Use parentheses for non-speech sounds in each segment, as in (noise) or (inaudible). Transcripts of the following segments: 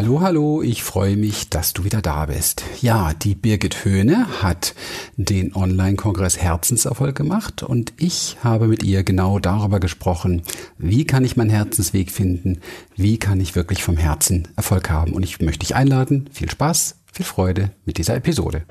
Hallo, hallo, ich freue mich, dass du wieder da bist. Ja, die Birgit Höhne hat den Online-Kongress Herzenserfolg gemacht und ich habe mit ihr genau darüber gesprochen, wie kann ich meinen Herzensweg finden, wie kann ich wirklich vom Herzen Erfolg haben. Und ich möchte dich einladen, viel Spaß, viel Freude mit dieser Episode.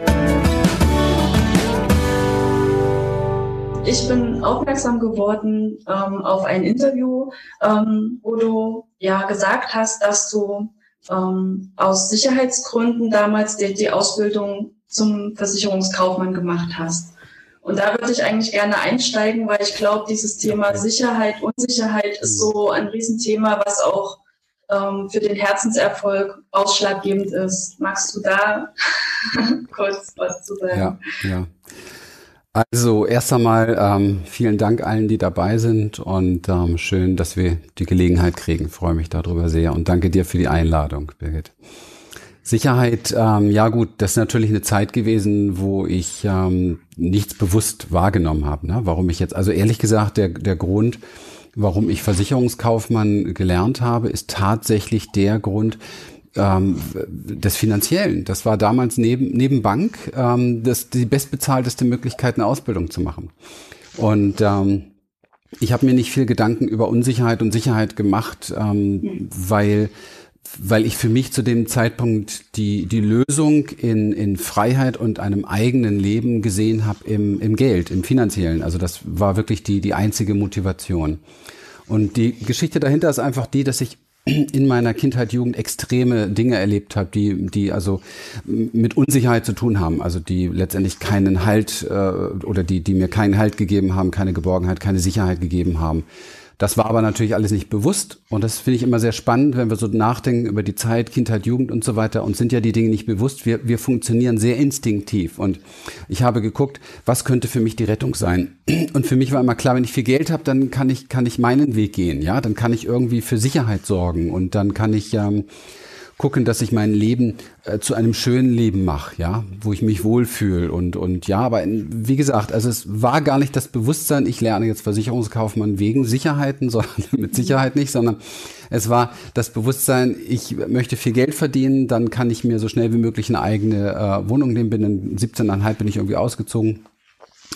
Ich bin aufmerksam geworden ähm, auf ein Interview, ähm, wo du ja gesagt hast, dass du ähm, aus Sicherheitsgründen damals die, die Ausbildung zum Versicherungskaufmann gemacht hast. Und da würde ich eigentlich gerne einsteigen, weil ich glaube, dieses Thema Sicherheit, Unsicherheit ist so ein Riesenthema, was auch ähm, für den Herzenserfolg ausschlaggebend ist. Magst du da (laughs) kurz was zu sagen? Ja, ja. Also erst einmal ähm, vielen Dank allen, die dabei sind und ähm, schön, dass wir die Gelegenheit kriegen. freue mich darüber sehr und danke dir für die Einladung, Birgit. Sicherheit, ähm, ja gut, das ist natürlich eine Zeit gewesen, wo ich ähm, nichts bewusst wahrgenommen habe. Ne? Warum ich jetzt, also ehrlich gesagt, der, der Grund, warum ich Versicherungskaufmann gelernt habe, ist tatsächlich der Grund, ähm, des Finanziellen. Das war damals neben, neben Bank ähm, das, die bestbezahlteste Möglichkeit, eine Ausbildung zu machen. Und ähm, ich habe mir nicht viel Gedanken über Unsicherheit und Sicherheit gemacht, ähm, weil weil ich für mich zu dem Zeitpunkt die, die Lösung in, in Freiheit und einem eigenen Leben gesehen habe im, im Geld, im finanziellen. Also das war wirklich die, die einzige Motivation. Und die Geschichte dahinter ist einfach die, dass ich in meiner Kindheit, Jugend extreme Dinge erlebt habe, die, die also mit Unsicherheit zu tun haben, also die letztendlich keinen Halt äh, oder die, die mir keinen Halt gegeben haben, keine Geborgenheit, keine Sicherheit gegeben haben. Das war aber natürlich alles nicht bewusst. Und das finde ich immer sehr spannend, wenn wir so nachdenken über die Zeit, Kindheit, Jugend und so weiter. Und sind ja die Dinge nicht bewusst. Wir, wir funktionieren sehr instinktiv. Und ich habe geguckt, was könnte für mich die Rettung sein. Und für mich war immer klar, wenn ich viel Geld habe, dann kann ich, kann ich meinen Weg gehen, ja, dann kann ich irgendwie für Sicherheit sorgen. Und dann kann ich ähm, gucken, dass ich mein Leben äh, zu einem schönen Leben mache, ja, wo ich mich wohlfühle und und ja, aber in, wie gesagt, also es war gar nicht das Bewusstsein, ich lerne jetzt Versicherungskaufmann wegen Sicherheiten, (laughs) sondern mit Sicherheit nicht, sondern es war das Bewusstsein, ich möchte viel Geld verdienen, dann kann ich mir so schnell wie möglich eine eigene äh, Wohnung nehmen, bin dann 17,5 bin ich irgendwie ausgezogen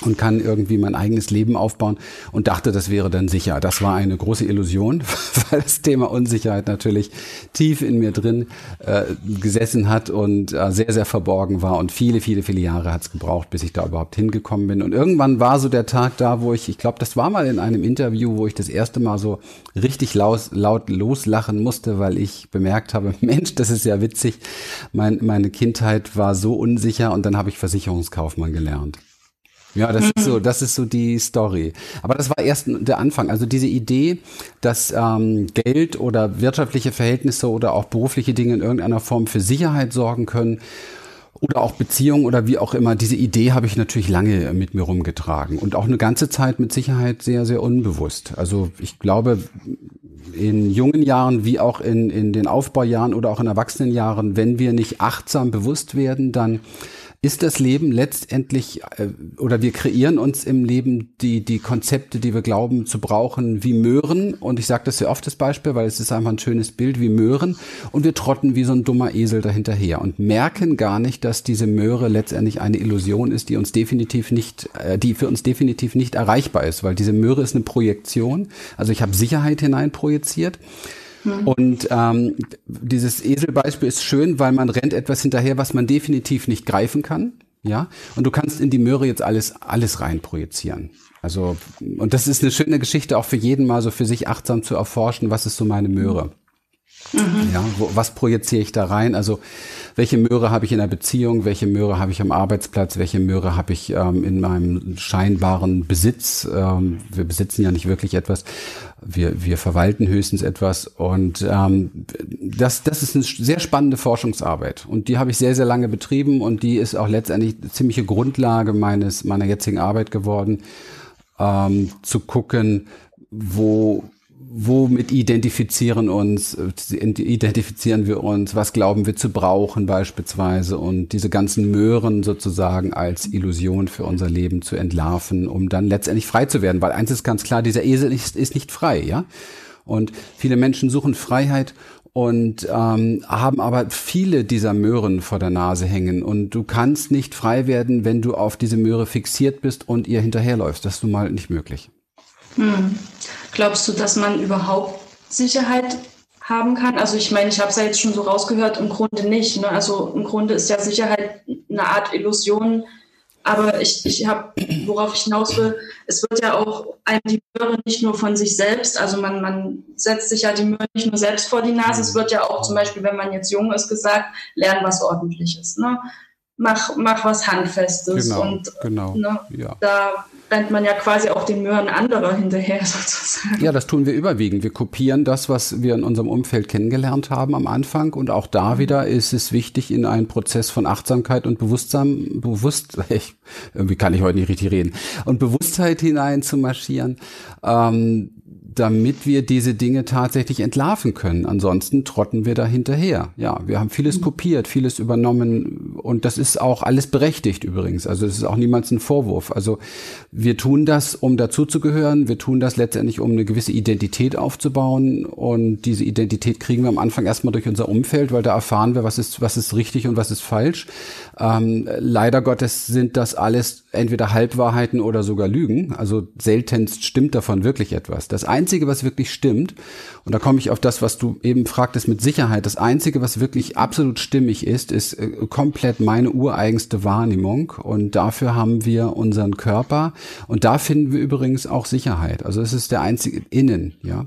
und kann irgendwie mein eigenes Leben aufbauen und dachte, das wäre dann sicher. Das war eine große Illusion, (laughs) weil das Thema Unsicherheit natürlich tief in mir drin äh, gesessen hat und äh, sehr, sehr verborgen war und viele, viele, viele Jahre hat es gebraucht, bis ich da überhaupt hingekommen bin. Und irgendwann war so der Tag da, wo ich, ich glaube, das war mal in einem Interview, wo ich das erste Mal so richtig laut, laut loslachen musste, weil ich bemerkt habe, (laughs) Mensch, das ist ja witzig, mein, meine Kindheit war so unsicher und dann habe ich Versicherungskaufmann gelernt. Ja, das ist so, mhm. das ist so die Story. Aber das war erst der Anfang. Also diese Idee, dass ähm, Geld oder wirtschaftliche Verhältnisse oder auch berufliche Dinge in irgendeiner Form für Sicherheit sorgen können oder auch Beziehungen oder wie auch immer. Diese Idee habe ich natürlich lange mit mir rumgetragen und auch eine ganze Zeit mit Sicherheit sehr, sehr unbewusst. Also ich glaube, in jungen Jahren wie auch in, in den Aufbaujahren oder auch in Erwachsenenjahren, wenn wir nicht achtsam bewusst werden, dann ist das Leben letztendlich äh, oder wir kreieren uns im Leben die die Konzepte, die wir glauben zu brauchen, wie Möhren? Und ich sage das sehr oft das Beispiel, weil es ist einfach ein schönes Bild wie Möhren. Und wir trotten wie so ein dummer Esel dahinterher und merken gar nicht, dass diese Möhre letztendlich eine Illusion ist, die uns definitiv nicht äh, die für uns definitiv nicht erreichbar ist, weil diese Möhre ist eine Projektion, also ich habe Sicherheit hineinprojiziert Mhm. Und ähm, dieses Eselbeispiel ist schön, weil man rennt etwas hinterher, was man definitiv nicht greifen kann. Ja, und du kannst in die Möhre jetzt alles, alles rein projizieren. Also, und das ist eine schöne Geschichte auch für jeden mal so für sich achtsam zu erforschen, was ist so meine Möhre. Mhm. Ja, wo, was projiziere ich da rein? Also welche Möhre habe ich in der Beziehung, welche Möhre habe ich am Arbeitsplatz, welche Möhre habe ich ähm, in meinem scheinbaren Besitz. Ähm, wir besitzen ja nicht wirklich etwas, wir, wir verwalten höchstens etwas. Und ähm, das, das ist eine sehr spannende Forschungsarbeit. Und die habe ich sehr, sehr lange betrieben und die ist auch letztendlich ziemliche Grundlage meines meiner jetzigen Arbeit geworden, ähm, zu gucken, wo womit identifizieren uns, äh, identifizieren wir uns, was glauben wir zu brauchen beispielsweise und diese ganzen Möhren sozusagen als Illusion für unser Leben zu entlarven, um dann letztendlich frei zu werden. Weil eins ist ganz klar, dieser Esel ist, ist nicht frei, ja. Und viele Menschen suchen Freiheit und ähm, haben aber viele dieser Möhren vor der Nase hängen und du kannst nicht frei werden, wenn du auf diese Möhre fixiert bist und ihr hinterherläufst. Das ist nun mal nicht möglich. Hm. Glaubst du, dass man überhaupt Sicherheit haben kann? Also ich meine, ich habe es ja jetzt schon so rausgehört, im Grunde nicht. Ne? Also im Grunde ist ja Sicherheit eine Art Illusion, aber ich, ich habe, worauf ich hinaus will, es wird ja auch einem die Möhre nicht nur von sich selbst, also man, man setzt sich ja die Möhre nicht nur selbst vor die Nase, es wird ja auch zum Beispiel, wenn man jetzt jung ist, gesagt, lernen was Ordentliches. Ne? Mach, mach was Handfestes. Genau, und genau, ne, ja. da rennt man ja quasi auch den Möhren anderer hinterher (laughs) sozusagen. Ja, das tun wir überwiegend. Wir kopieren das, was wir in unserem Umfeld kennengelernt haben am Anfang. Und auch da wieder ist es wichtig, in einen Prozess von Achtsamkeit und Bewusstsein, bewusst, (laughs) ich, irgendwie kann ich heute nicht richtig reden, und Bewusstheit hinein zu marschieren. Ähm, damit wir diese Dinge tatsächlich entlarven können. Ansonsten trotten wir da hinterher. Ja, wir haben vieles mhm. kopiert, vieles übernommen und das ist auch alles berechtigt übrigens. Also es ist auch niemals ein Vorwurf. Also wir tun das, um dazuzugehören. Wir tun das letztendlich, um eine gewisse Identität aufzubauen und diese Identität kriegen wir am Anfang erstmal durch unser Umfeld, weil da erfahren wir, was ist, was ist richtig und was ist falsch. Ähm, leider Gottes sind das alles entweder Halbwahrheiten oder sogar Lügen. Also seltenst stimmt davon wirklich etwas. Das Einzige, was wirklich stimmt, und da komme ich auf das, was du eben fragtest mit Sicherheit, das Einzige, was wirklich absolut stimmig ist, ist äh, komplett meine ureigenste Wahrnehmung. Und dafür haben wir unseren Körper. Und da finden wir übrigens auch Sicherheit. Also es ist der einzige Innen, ja.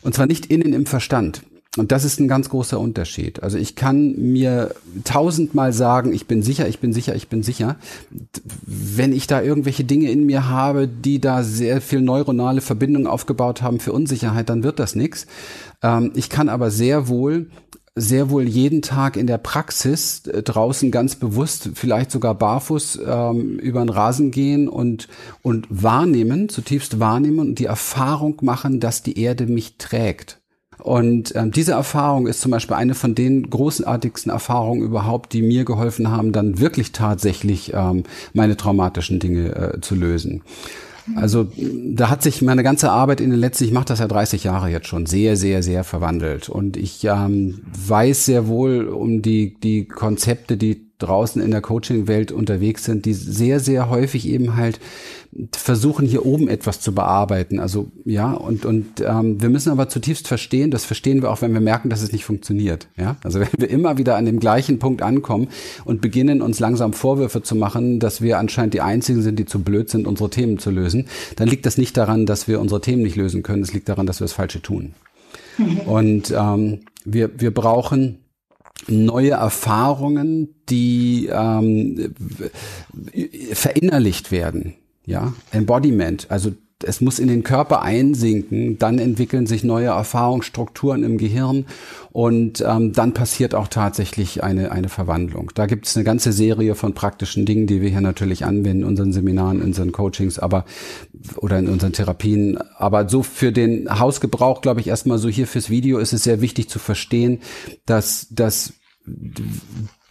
Und zwar nicht innen im Verstand. Und das ist ein ganz großer Unterschied. Also ich kann mir tausendmal sagen, ich bin sicher, ich bin sicher, ich bin sicher. Wenn ich da irgendwelche Dinge in mir habe, die da sehr viel neuronale Verbindungen aufgebaut haben für Unsicherheit, dann wird das nichts. Ähm, ich kann aber sehr wohl sehr wohl jeden Tag in der Praxis äh, draußen ganz bewusst, vielleicht sogar barfuß ähm, über den Rasen gehen und, und wahrnehmen, zutiefst wahrnehmen und die Erfahrung machen, dass die Erde mich trägt. Und ähm, diese Erfahrung ist zum Beispiel eine von den großartigsten Erfahrungen überhaupt, die mir geholfen haben, dann wirklich tatsächlich ähm, meine traumatischen Dinge äh, zu lösen. Also da hat sich meine ganze Arbeit in den letzten, ich mache das ja 30 Jahre jetzt schon, sehr, sehr, sehr verwandelt. Und ich ähm, weiß sehr wohl um die, die Konzepte, die draußen in der Coaching-Welt unterwegs sind, die sehr, sehr häufig eben halt versuchen, hier oben etwas zu bearbeiten. Also ja, und, und ähm, wir müssen aber zutiefst verstehen, das verstehen wir auch, wenn wir merken, dass es nicht funktioniert. Ja, also wenn wir immer wieder an dem gleichen Punkt ankommen und beginnen, uns langsam Vorwürfe zu machen, dass wir anscheinend die Einzigen sind, die zu blöd sind, unsere Themen zu lösen, dann liegt das nicht daran, dass wir unsere Themen nicht lösen können, es liegt daran, dass wir das Falsche tun. Mhm. Und ähm, wir, wir brauchen neue Erfahrungen, die ähm, verinnerlicht werden. Ja, Embodiment, also es muss in den Körper einsinken, dann entwickeln sich neue Erfahrungsstrukturen im Gehirn und ähm, dann passiert auch tatsächlich eine, eine Verwandlung. Da gibt es eine ganze Serie von praktischen Dingen, die wir hier natürlich anwenden in unseren Seminaren, in unseren Coachings, aber oder in unseren Therapien. Aber so für den Hausgebrauch, glaube ich, erstmal so hier fürs Video ist es sehr wichtig zu verstehen, dass, dass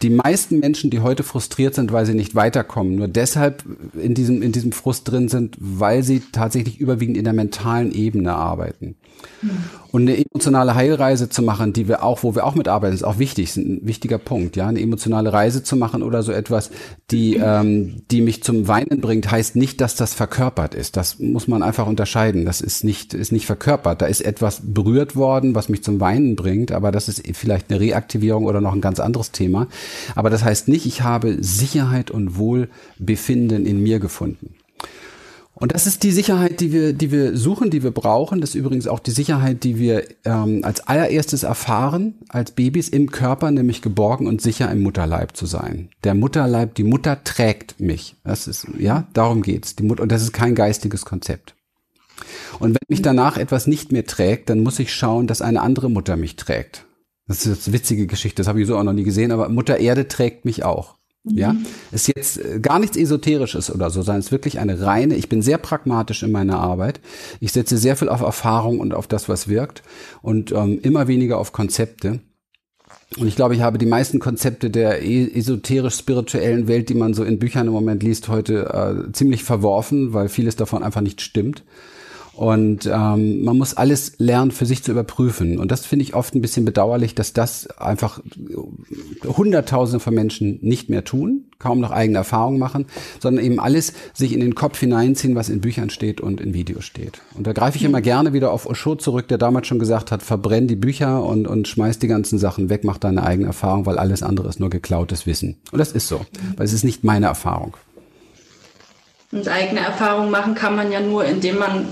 die meisten Menschen, die heute frustriert sind, weil sie nicht weiterkommen, nur deshalb in diesem, in diesem Frust drin sind, weil sie tatsächlich überwiegend in der mentalen Ebene arbeiten. Mhm. Und eine emotionale Heilreise zu machen, die wir auch, wo wir auch mitarbeiten, ist auch wichtig, ist ein wichtiger Punkt, ja. Eine emotionale Reise zu machen oder so etwas, die, ähm, die mich zum Weinen bringt, heißt nicht, dass das verkörpert ist. Das muss man einfach unterscheiden. Das ist nicht, ist nicht verkörpert. Da ist etwas berührt worden, was mich zum Weinen bringt, aber das ist vielleicht eine Reaktivierung oder noch ein ganz anderes Thema. Aber das heißt nicht, ich habe Sicherheit und Wohlbefinden in mir gefunden. Und das ist die Sicherheit, die wir, die wir suchen, die wir brauchen. Das ist übrigens auch die Sicherheit, die wir ähm, als allererstes erfahren, als Babys im Körper, nämlich geborgen und sicher im Mutterleib zu sein. Der Mutterleib, die Mutter trägt mich. Das ist, ja, darum geht's. Die Mutter, und das ist kein geistiges Konzept. Und wenn mich danach etwas nicht mehr trägt, dann muss ich schauen, dass eine andere Mutter mich trägt. Das ist eine witzige Geschichte, das habe ich so auch noch nie gesehen, aber Mutter Erde trägt mich auch. Ja, mhm. ist jetzt äh, gar nichts Esoterisches oder so, sondern es ist wirklich eine reine, ich bin sehr pragmatisch in meiner Arbeit. Ich setze sehr viel auf Erfahrung und auf das, was wirkt und ähm, immer weniger auf Konzepte. Und ich glaube, ich habe die meisten Konzepte der e-, esoterisch-spirituellen Welt, die man so in Büchern im Moment liest, heute äh, ziemlich verworfen, weil vieles davon einfach nicht stimmt. Und ähm, man muss alles lernen, für sich zu überprüfen. Und das finde ich oft ein bisschen bedauerlich, dass das einfach Hunderttausende von Menschen nicht mehr tun, kaum noch eigene Erfahrungen machen, sondern eben alles sich in den Kopf hineinziehen, was in Büchern steht und in Videos steht. Und da greife ich immer gerne wieder auf Osho zurück, der damals schon gesagt hat, verbrenn die Bücher und, und schmeiß die ganzen Sachen weg, mach deine eigene Erfahrung, weil alles andere ist nur geklautes Wissen. Und das ist so, weil es ist nicht meine Erfahrung. Und eigene Erfahrung machen kann man ja nur, indem man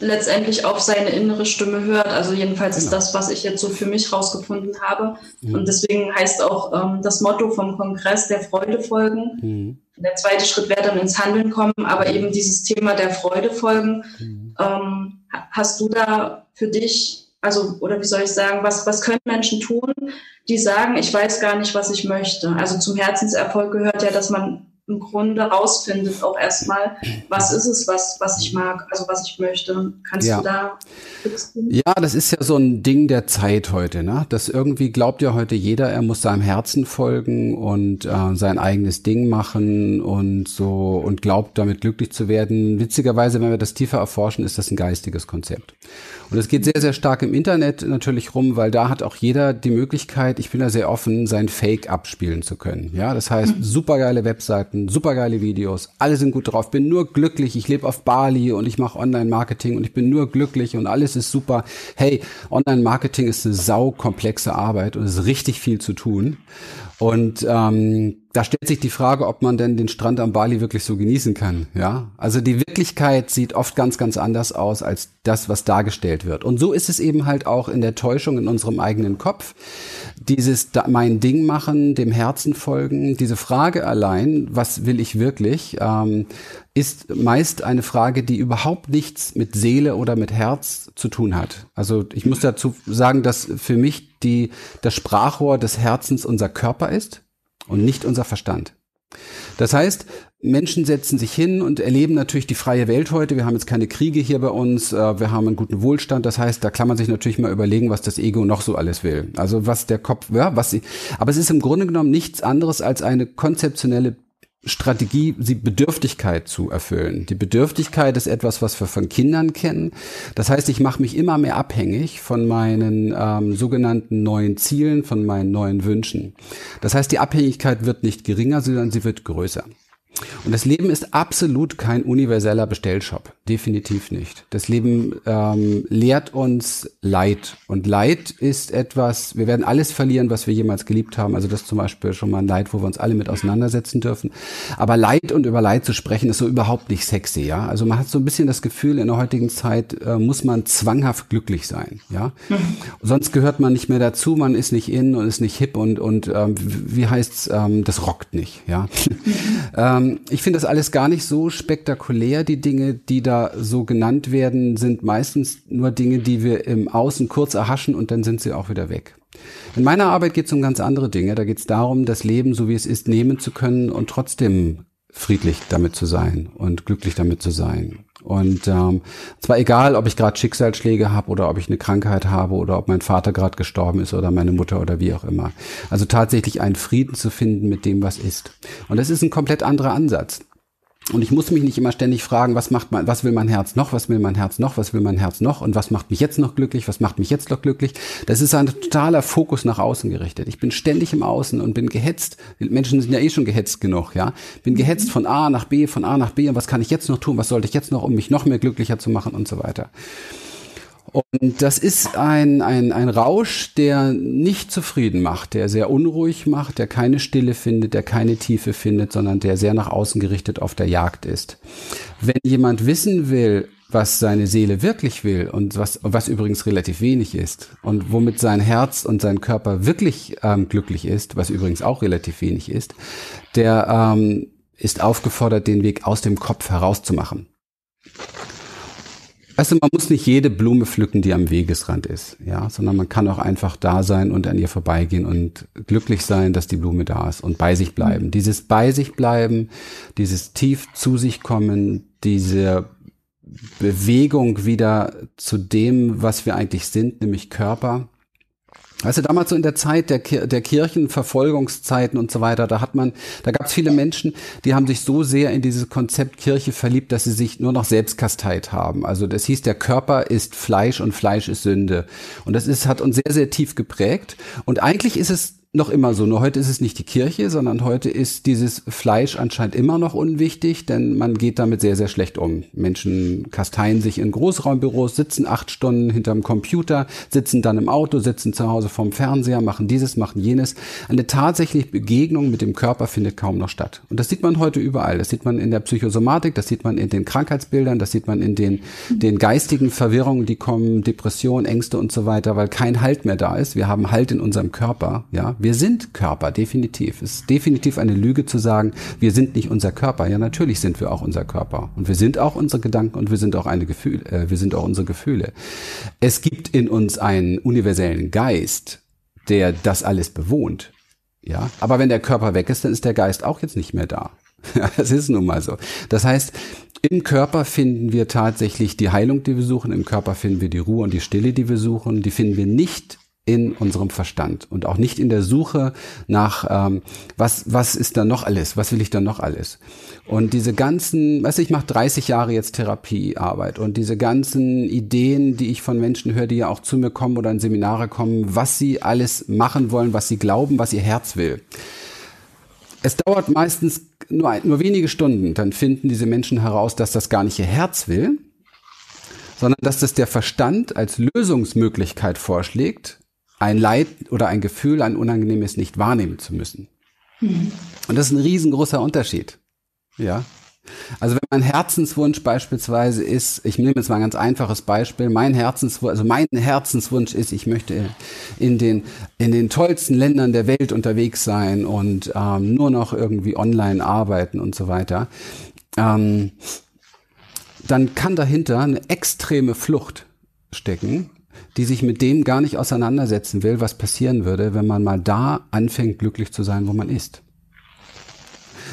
letztendlich auf seine innere Stimme hört. Also jedenfalls genau. ist das, was ich jetzt so für mich rausgefunden habe. Mhm. Und deswegen heißt auch ähm, das Motto vom Kongress der Freude folgen. Mhm. Der zweite Schritt wäre dann ins Handeln kommen, aber eben dieses Thema der Freude folgen. Mhm. Ähm, hast du da für dich, also, oder wie soll ich sagen, was, was können Menschen tun, die sagen, ich weiß gar nicht, was ich möchte? Also zum Herzenserfolg gehört ja, dass man im Grunde rausfindet, auch erstmal, was ist es, was, was ich mag, also was ich möchte. Kannst ja. du da Ja, das ist ja so ein Ding der Zeit heute, ne? Das irgendwie glaubt ja heute jeder, er muss seinem Herzen folgen und äh, sein eigenes Ding machen und so und glaubt damit glücklich zu werden. Witzigerweise, wenn wir das tiefer erforschen, ist das ein geistiges Konzept. Und es geht sehr, sehr stark im Internet natürlich rum, weil da hat auch jeder die Möglichkeit, ich bin da sehr offen, sein Fake abspielen zu können. Ja, das heißt, mhm. supergeile Webseiten, supergeile Videos, alle sind gut drauf, bin nur glücklich, ich lebe auf Bali und ich mache Online-Marketing und ich bin nur glücklich und alles ist super. Hey, Online-Marketing ist eine saukomplexe Arbeit und es ist richtig viel zu tun. Und ähm, da stellt sich die Frage, ob man denn den Strand am Bali wirklich so genießen kann. Ja, also die Wirklichkeit sieht oft ganz, ganz anders aus als das, was dargestellt wird. Und so ist es eben halt auch in der Täuschung in unserem eigenen Kopf. Dieses mein Ding machen, dem Herzen folgen. Diese Frage allein, was will ich wirklich, ähm, ist meist eine Frage, die überhaupt nichts mit Seele oder mit Herz zu tun hat. Also ich muss dazu sagen, dass für mich die, das Sprachrohr des Herzens unser Körper ist und nicht unser Verstand. Das heißt, Menschen setzen sich hin und erleben natürlich die freie Welt heute. Wir haben jetzt keine Kriege hier bei uns, äh, wir haben einen guten Wohlstand. Das heißt, da kann man sich natürlich mal überlegen, was das Ego noch so alles will. Also was der Kopf, ja, was sie, aber es ist im Grunde genommen nichts anderes als eine konzeptionelle Strategie, sie Bedürftigkeit zu erfüllen. Die Bedürftigkeit ist etwas, was wir von Kindern kennen. Das heißt, ich mache mich immer mehr abhängig von meinen ähm, sogenannten neuen Zielen, von meinen neuen Wünschen. Das heißt, die Abhängigkeit wird nicht geringer, sondern sie wird größer. Und das Leben ist absolut kein universeller Bestellshop. Definitiv nicht. Das Leben ähm, lehrt uns Leid. Und Leid ist etwas, wir werden alles verlieren, was wir jemals geliebt haben. Also das ist zum Beispiel schon mal ein Leid, wo wir uns alle mit auseinandersetzen dürfen. Aber Leid und über Leid zu sprechen, ist so überhaupt nicht sexy, ja. Also man hat so ein bisschen das Gefühl, in der heutigen Zeit äh, muss man zwanghaft glücklich sein, ja. Mhm. (laughs) Sonst gehört man nicht mehr dazu, man ist nicht in und ist nicht hip und, und ähm, wie heißt's, ähm, das rockt nicht, ja. Mhm. (laughs) ähm, ich finde das alles gar nicht so spektakulär. Die Dinge, die da so genannt werden, sind meistens nur Dinge, die wir im Außen kurz erhaschen und dann sind sie auch wieder weg. In meiner Arbeit geht es um ganz andere Dinge. Da geht es darum, das Leben so wie es ist nehmen zu können und trotzdem friedlich damit zu sein und glücklich damit zu sein. Und ähm, zwar egal, ob ich gerade Schicksalsschläge habe oder ob ich eine Krankheit habe oder ob mein Vater gerade gestorben ist oder meine Mutter oder wie auch immer. Also tatsächlich einen Frieden zu finden mit dem, was ist. Und das ist ein komplett anderer Ansatz. Und ich muss mich nicht immer ständig fragen, was macht mein, was will mein Herz noch, was will mein Herz noch, was will mein Herz noch und was macht mich jetzt noch glücklich, was macht mich jetzt noch glücklich. Das ist ein totaler Fokus nach außen gerichtet. Ich bin ständig im Außen und bin gehetzt. Menschen sind ja eh schon gehetzt genug, ja. Bin gehetzt von A nach B, von A nach B und was kann ich jetzt noch tun, was sollte ich jetzt noch, um mich noch mehr glücklicher zu machen und so weiter. Und das ist ein, ein, ein Rausch, der nicht zufrieden macht, der sehr unruhig macht, der keine Stille findet, der keine Tiefe findet, sondern der sehr nach außen gerichtet auf der Jagd ist. Wenn jemand wissen will, was seine Seele wirklich will und was, was übrigens relativ wenig ist und womit sein Herz und sein Körper wirklich ähm, glücklich ist, was übrigens auch relativ wenig ist, der ähm, ist aufgefordert, den Weg aus dem Kopf herauszumachen. Du, man muss nicht jede Blume pflücken, die am Wegesrand ist, ja, sondern man kann auch einfach da sein und an ihr vorbeigehen und glücklich sein, dass die Blume da ist und bei sich bleiben. Dieses bei sich bleiben, dieses tief zu sich kommen, diese Bewegung wieder zu dem, was wir eigentlich sind, nämlich Körper, Weißt du, damals so in der Zeit der, der Kirchenverfolgungszeiten und so weiter, da hat man, da gab es viele Menschen, die haben sich so sehr in dieses Konzept Kirche verliebt, dass sie sich nur noch selbst kasteit haben. Also das hieß, der Körper ist Fleisch und Fleisch ist Sünde. Und das ist, hat uns sehr, sehr tief geprägt. Und eigentlich ist es noch immer so. Nur heute ist es nicht die Kirche, sondern heute ist dieses Fleisch anscheinend immer noch unwichtig, denn man geht damit sehr, sehr schlecht um. Menschen kasteien sich in Großraumbüros, sitzen acht Stunden hinterm Computer, sitzen dann im Auto, sitzen zu Hause vorm Fernseher, machen dieses, machen jenes. Eine tatsächliche Begegnung mit dem Körper findet kaum noch statt. Und das sieht man heute überall. Das sieht man in der Psychosomatik, das sieht man in den Krankheitsbildern, das sieht man in den, den geistigen Verwirrungen, die kommen, Depression, Ängste und so weiter, weil kein Halt mehr da ist. Wir haben Halt in unserem Körper, ja. Wir sind Körper, definitiv. Es ist definitiv eine Lüge zu sagen, wir sind nicht unser Körper. Ja, natürlich sind wir auch unser Körper. Und wir sind auch unsere Gedanken und wir sind auch eine Gefühl, äh, wir sind auch unsere Gefühle. Es gibt in uns einen universellen Geist, der das alles bewohnt. Ja, aber wenn der Körper weg ist, dann ist der Geist auch jetzt nicht mehr da. (laughs) Das ist nun mal so. Das heißt, im Körper finden wir tatsächlich die Heilung, die wir suchen. Im Körper finden wir die Ruhe und die Stille, die wir suchen. Die finden wir nicht in unserem Verstand und auch nicht in der Suche nach, ähm, was, was ist da noch alles, was will ich da noch alles. Und diese ganzen, weißt du, ich mache 30 Jahre jetzt Therapiearbeit und diese ganzen Ideen, die ich von Menschen höre, die ja auch zu mir kommen oder in Seminare kommen, was sie alles machen wollen, was sie glauben, was ihr Herz will. Es dauert meistens nur, nur wenige Stunden, dann finden diese Menschen heraus, dass das gar nicht ihr Herz will, sondern dass das der Verstand als Lösungsmöglichkeit vorschlägt, ein Leid oder ein Gefühl, ein unangenehmes nicht wahrnehmen zu müssen. Mhm. Und das ist ein riesengroßer Unterschied. Ja. Also wenn mein Herzenswunsch beispielsweise ist, ich nehme jetzt mal ein ganz einfaches Beispiel, mein Herzenswunsch, also mein Herzenswunsch ist, ich möchte in den, in den tollsten Ländern der Welt unterwegs sein und ähm, nur noch irgendwie online arbeiten und so weiter, ähm, dann kann dahinter eine extreme Flucht stecken, die sich mit dem gar nicht auseinandersetzen will, was passieren würde, wenn man mal da anfängt, glücklich zu sein, wo man ist.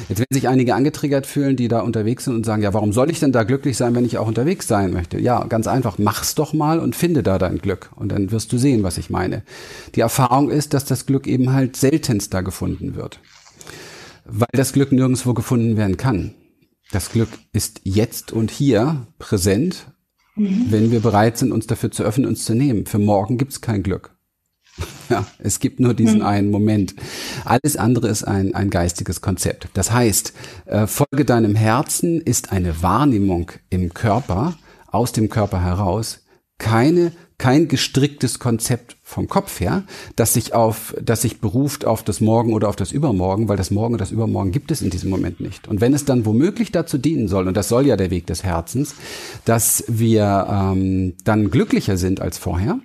Jetzt werden sich einige angetriggert fühlen, die da unterwegs sind und sagen, ja, warum soll ich denn da glücklich sein, wenn ich auch unterwegs sein möchte? Ja, ganz einfach, mach's doch mal und finde da dein Glück. Und dann wirst du sehen, was ich meine. Die Erfahrung ist, dass das Glück eben halt seltenst da gefunden wird. Weil das Glück nirgendwo gefunden werden kann. Das Glück ist jetzt und hier präsent Mhm. Wenn wir bereit sind, uns dafür zu öffnen, uns zu nehmen. Für morgen gibt es kein Glück. (laughs) Ja, es gibt nur diesen mhm. einen Moment. Alles andere ist ein, ein geistiges Konzept. Das heißt, äh, Folge deinem Herzen ist eine Wahrnehmung im Körper, aus dem Körper heraus, keine kein gestricktes Konzept vom Kopf her, das sich auf, das sich beruft auf das Morgen oder auf das Übermorgen, weil das Morgen und das Übermorgen gibt es in diesem Moment nicht. Und wenn es dann womöglich dazu dienen soll, und das soll ja der Weg des Herzens, dass wir ähm, dann glücklicher sind als vorher,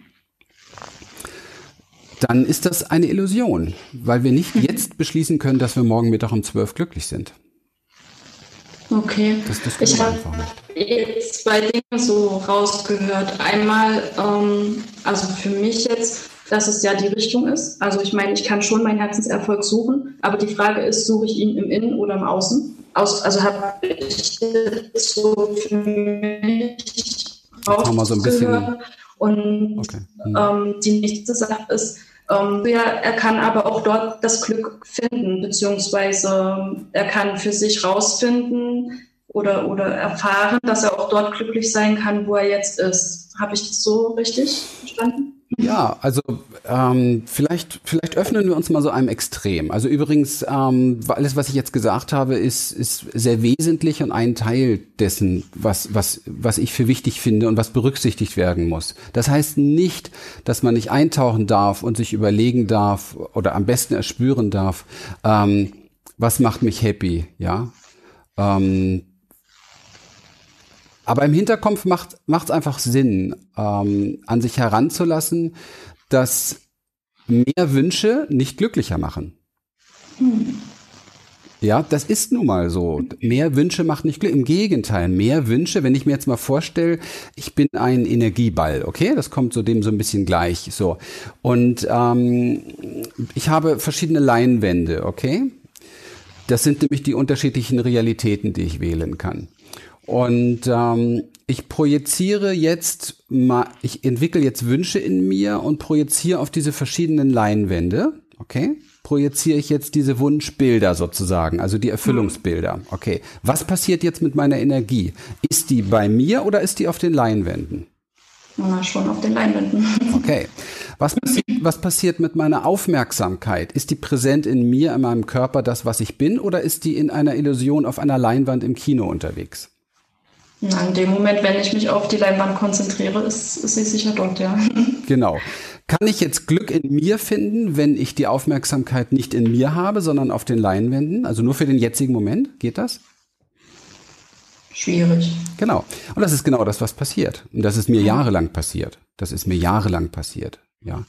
dann ist das eine Illusion, weil wir nicht (laughs) jetzt beschließen können, dass wir morgen Mittag um zwölf glücklich sind. Okay. Das, das ich habe jetzt zwei Dinge so rausgehört. Einmal, ähm, also für mich jetzt, dass es ja die Richtung ist. Also ich meine, ich kann schon meinen Herzenserfolg suchen, aber die Frage ist, suche ich ihn im Innen oder im Außen? Aus, also habe ich jetzt so für mich rausgehört. So ein bisschen. Und okay. mhm. ähm, die nächste Sache ist, ähm, er kann aber auch dort das Glück finden, beziehungsweise er kann für sich rausfinden oder, oder erfahren, dass er auch dort glücklich sein kann, wo er jetzt ist. Habe ich das so richtig verstanden? Ja, also ähm, vielleicht, vielleicht öffnen wir uns mal so einem Extrem. Also übrigens, ähm, alles, was ich jetzt gesagt habe, ist, ist sehr wesentlich und ein Teil dessen, was, was, was ich für wichtig finde und was berücksichtigt werden muss. Das heißt nicht, dass man nicht eintauchen darf und sich überlegen darf oder am besten erspüren darf, ähm, was macht mich happy, ja. Ähm, aber im Hinterkopf macht es einfach Sinn, ähm, an sich heranzulassen, dass mehr Wünsche nicht glücklicher machen. Hm. Ja, das ist nun mal so. Mehr Wünsche macht nicht glücklich. Im Gegenteil, mehr Wünsche, wenn ich mir jetzt mal vorstelle, ich bin ein Energieball, okay? Das kommt so dem so ein bisschen gleich. So. Und ähm, ich habe verschiedene Leinwände, okay? Das sind nämlich die unterschiedlichen Realitäten, die ich wählen kann. Und ähm, ich projiziere jetzt mal, ich entwickle jetzt Wünsche in mir und projiziere auf diese verschiedenen Leinwände, okay? Projiziere ich jetzt diese Wunschbilder sozusagen, also die Erfüllungsbilder. Okay, was passiert jetzt mit meiner Energie? Ist die bei mir oder ist die auf den Leinwänden? Na, schon auf den Leinwänden. (laughs) Okay. Was, passi was passiert mit meiner Aufmerksamkeit? Ist die präsent in mir, in meinem Körper, das, was ich bin, oder ist die in einer Illusion auf einer Leinwand im Kino unterwegs? Na, in dem Moment, wenn ich mich auf die Leinwand konzentriere, ist, ist sie sicher dort, ja. (laughs) Genau. Kann ich jetzt Glück in mir finden, wenn ich die Aufmerksamkeit nicht in mir habe, sondern auf den Leinwänden? Also nur für den jetzigen Moment? Geht das? Schwierig. Genau. Und das ist genau das, was passiert. Und das ist mir jahrelang passiert. Das ist mir jahrelang passiert. Ja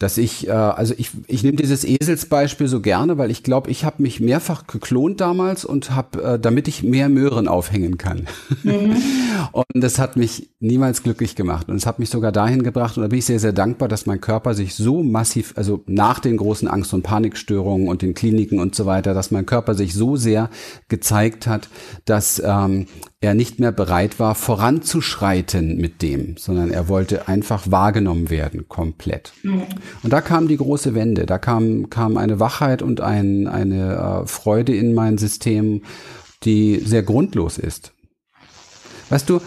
dass ich, äh, also ich, ich nehme dieses Eselsbeispiel so gerne, weil ich glaube, ich habe mich mehrfach geklont damals und habe, äh, damit ich mehr Möhren aufhängen kann. Mhm. (laughs) und das hat mich niemals glücklich gemacht. Und es hat mich sogar dahin gebracht, und da bin ich sehr, sehr dankbar, dass mein Körper sich so massiv, also nach den großen Angst- und Panikstörungen und den Kliniken und so weiter, dass mein Körper sich so sehr gezeigt hat, dass ähm, er nicht mehr bereit war, voranzuschreiten mit dem, sondern er wollte einfach wahrgenommen werden, komplett. Mhm. Und da kam die große Wende, da kam, kam eine Wachheit und ein, eine äh, Freude in mein System, die sehr grundlos ist. Weißt du,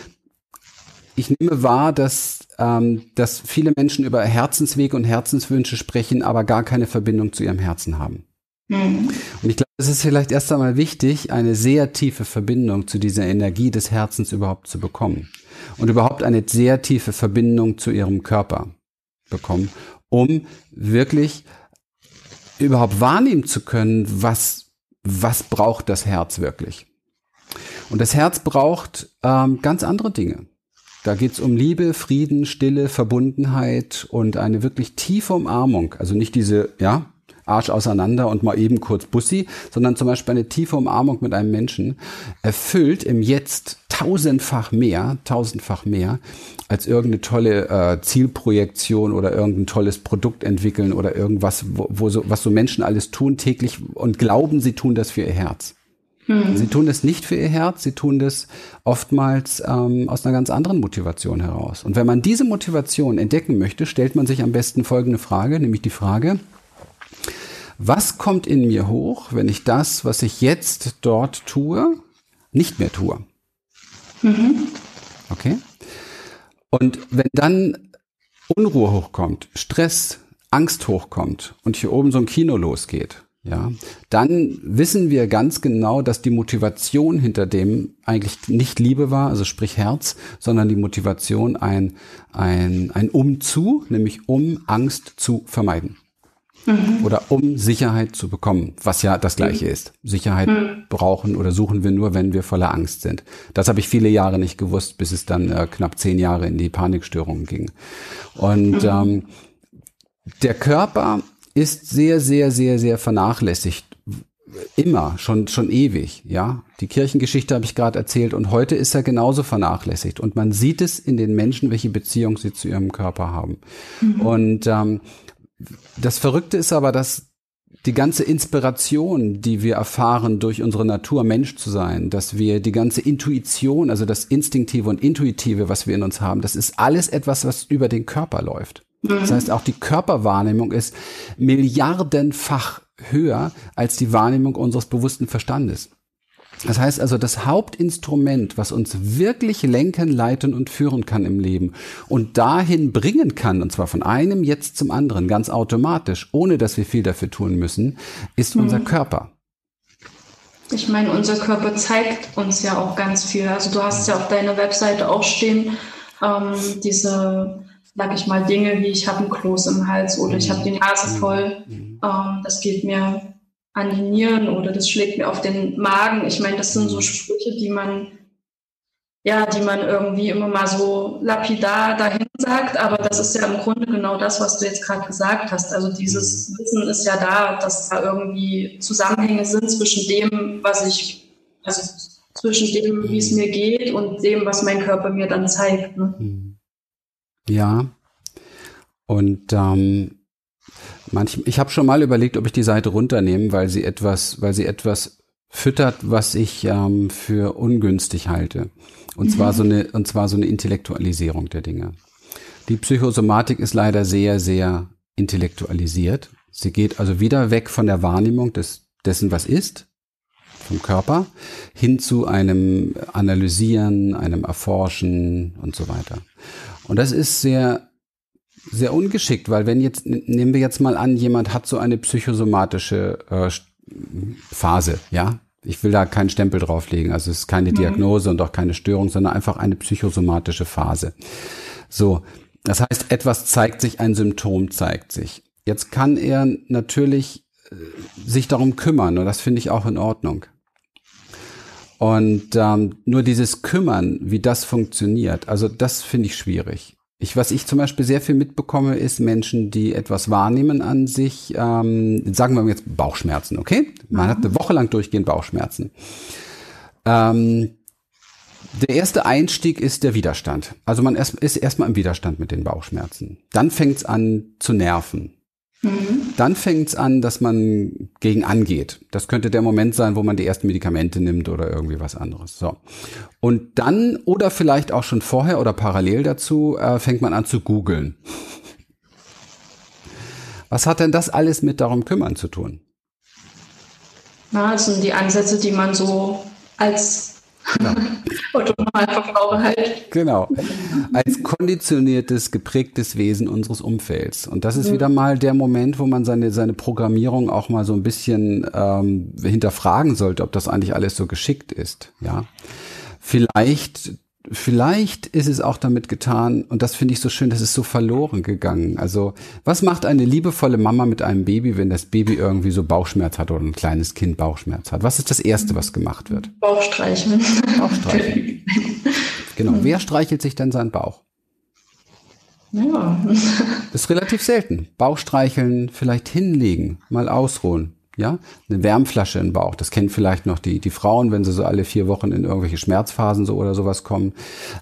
ich nehme wahr, dass, ähm, dass viele Menschen über Herzenswege und Herzenswünsche sprechen, aber gar keine Verbindung zu ihrem Herzen haben. Mhm. Und ich glaube, es ist vielleicht erst einmal wichtig, eine sehr tiefe Verbindung zu dieser Energie des Herzens überhaupt zu bekommen. Und überhaupt eine sehr tiefe Verbindung zu ihrem Körper bekommen, um wirklich überhaupt wahrnehmen zu können, was, was braucht das Herz wirklich. Und das Herz braucht ähm, ganz andere Dinge. Da geht's um Liebe, Frieden, Stille, Verbundenheit und eine wirklich tiefe Umarmung. Also nicht diese, ja, Arsch auseinander und mal eben kurz Bussi, sondern zum Beispiel eine tiefe Umarmung mit einem Menschen erfüllt im Jetzt tausendfach mehr, tausendfach mehr als irgendeine tolle äh, Zielprojektion oder irgendein tolles Produkt entwickeln oder irgendwas, wo, wo so, was so Menschen alles tun täglich und glauben, sie tun das für ihr Herz. Hm. Sie tun das nicht für ihr Herz, sie tun das oftmals ähm, aus einer ganz anderen Motivation heraus. Und wenn man diese Motivation entdecken möchte, stellt man sich am besten folgende Frage, nämlich die Frage, was kommt in mir hoch, wenn ich das, was ich jetzt dort tue, nicht mehr tue? Mhm. Okay. Und wenn dann Unruhe hochkommt, Stress, Angst hochkommt und hier oben so ein Kino losgeht, ja, dann wissen wir ganz genau, dass die Motivation hinter dem eigentlich nicht Liebe war, also sprich Herz, sondern die Motivation ein, ein, ein Umzu, nämlich um Angst zu vermeiden mhm. oder um Sicherheit zu bekommen, was ja das gleiche mhm. ist. Sicherheit mhm. brauchen oder suchen wir nur, wenn wir voller Angst sind. Das habe ich viele Jahre nicht gewusst, bis es dann äh, knapp zehn Jahre in die Panikstörungen ging. Und mhm. ähm, der Körper ist sehr, sehr, sehr, sehr vernachlässigt immer, schon, schon ewig, ja. Die Kirchengeschichte habe ich gerade erzählt und heute ist er genauso vernachlässigt und man sieht es in den Menschen, welche Beziehung sie zu ihrem Körper haben. Mhm. Und ähm, das Verrückte ist aber, dass die ganze Inspiration, die wir erfahren durch unsere Natur, Mensch zu sein, dass wir die ganze Intuition, also das Instinktive und Intuitive, was wir in uns haben, das ist alles etwas, was über den Körper läuft. Das mhm. heißt, auch die Körperwahrnehmung ist milliardenfach höher als die Wahrnehmung unseres bewussten Verstandes. Das heißt also, das Hauptinstrument, was uns wirklich lenken, leiten und führen kann im Leben und dahin bringen kann, und zwar von einem jetzt zum anderen, ganz automatisch, ohne dass wir viel dafür tun müssen, ist unser mhm. Körper. Ich meine, unser Körper zeigt uns ja auch ganz viel. Also du hast ja auf deiner Webseite auch stehen, ähm, diese, sag ich mal, Dinge wie ich habe einen Kloß im Hals oder ich habe die Nase voll. Mhm. Ähm, das geht mir an die Nieren oder das schlägt mir auf den Magen. Ich meine, das sind so mhm. Sprüche, die man, ja, die man irgendwie immer mal so lapidar dahin sagt, aber das ist ja im Grunde genau das, was du jetzt gerade gesagt hast. Also dieses mhm. Wissen ist ja da, dass da irgendwie Zusammenhänge sind zwischen dem, was ich, also zwischen dem, wie es mir geht und dem, was mein Körper mir dann zeigt. Ne? Mhm. Ja. Und ähm, Manch, ich habe schon mal überlegt, ob ich die Seite runternehme, weil sie etwas, weil sie etwas füttert, was ich ähm, für ungünstig halte. Und zwar so eine, und zwar so eine Intellektualisierung der Dinge. Die Psychosomatik ist leider sehr, sehr intellektualisiert. Sie geht also wieder weg von der Wahrnehmung des, dessen, was ist, vom Körper, hin zu einem Analysieren, einem Erforschen und so weiter. Und das ist sehr, sehr ungeschickt, weil wenn jetzt, nehmen wir jetzt mal an, jemand hat so eine psychosomatische äh, Phase, ja. Ich will da keinen Stempel drauflegen. Also es ist keine mhm. Diagnose und auch keine Störung, sondern einfach eine psychosomatische Phase. So. Das heißt, etwas zeigt sich, ein Symptom zeigt sich. Jetzt kann er natürlich äh, sich darum kümmern und das finde ich auch in Ordnung. Und ähm, nur dieses Kümmern, wie das funktioniert, also das finde ich schwierig. Ich, was ich zum Beispiel sehr viel mitbekomme, ist Menschen, die etwas wahrnehmen an sich, ähm, sagen wir jetzt Bauchschmerzen, okay? Man mhm. hat eine Woche lang durchgehend Bauchschmerzen. Ähm, der erste Einstieg ist der Widerstand. Also man ist erstmal im Widerstand mit den Bauchschmerzen. Dann fängt es an zu nerven. Mhm. Dann fängt es an, dass man gegen angeht. Das könnte der Moment sein, wo man die ersten Medikamente nimmt oder irgendwie was anderes. So. Und dann, oder vielleicht auch schon vorher oder parallel dazu, äh, fängt man an zu googeln. Was hat denn das alles mit darum kümmern zu tun? Na, das sind die Ansätze, die man so als Genau. Halt. Genau. Als konditioniertes, geprägtes Wesen unseres Umfelds. Und das ist mhm. wieder mal der Moment, wo man seine, seine Programmierung auch mal so ein bisschen ähm, hinterfragen sollte, ob das eigentlich alles so geschickt ist. Ja. Vielleicht vielleicht ist es auch damit getan, und das finde ich so schön, das ist so verloren gegangen. Also, was macht eine liebevolle Mama mit einem Baby, wenn das Baby irgendwie so Bauchschmerz hat oder ein kleines Kind Bauchschmerz hat? Was ist das Erste, was gemacht wird? Bauchstreicheln. Bauchstreicheln. genau. Wer streichelt sich denn seinen Bauch? Ja. Das ist relativ selten. Bauchstreicheln, vielleicht hinlegen, mal ausruhen ja, eine Wärmflasche im Bauch. Das kennen vielleicht noch die, die Frauen, wenn sie so alle vier Wochen in irgendwelche Schmerzphasen so oder sowas kommen.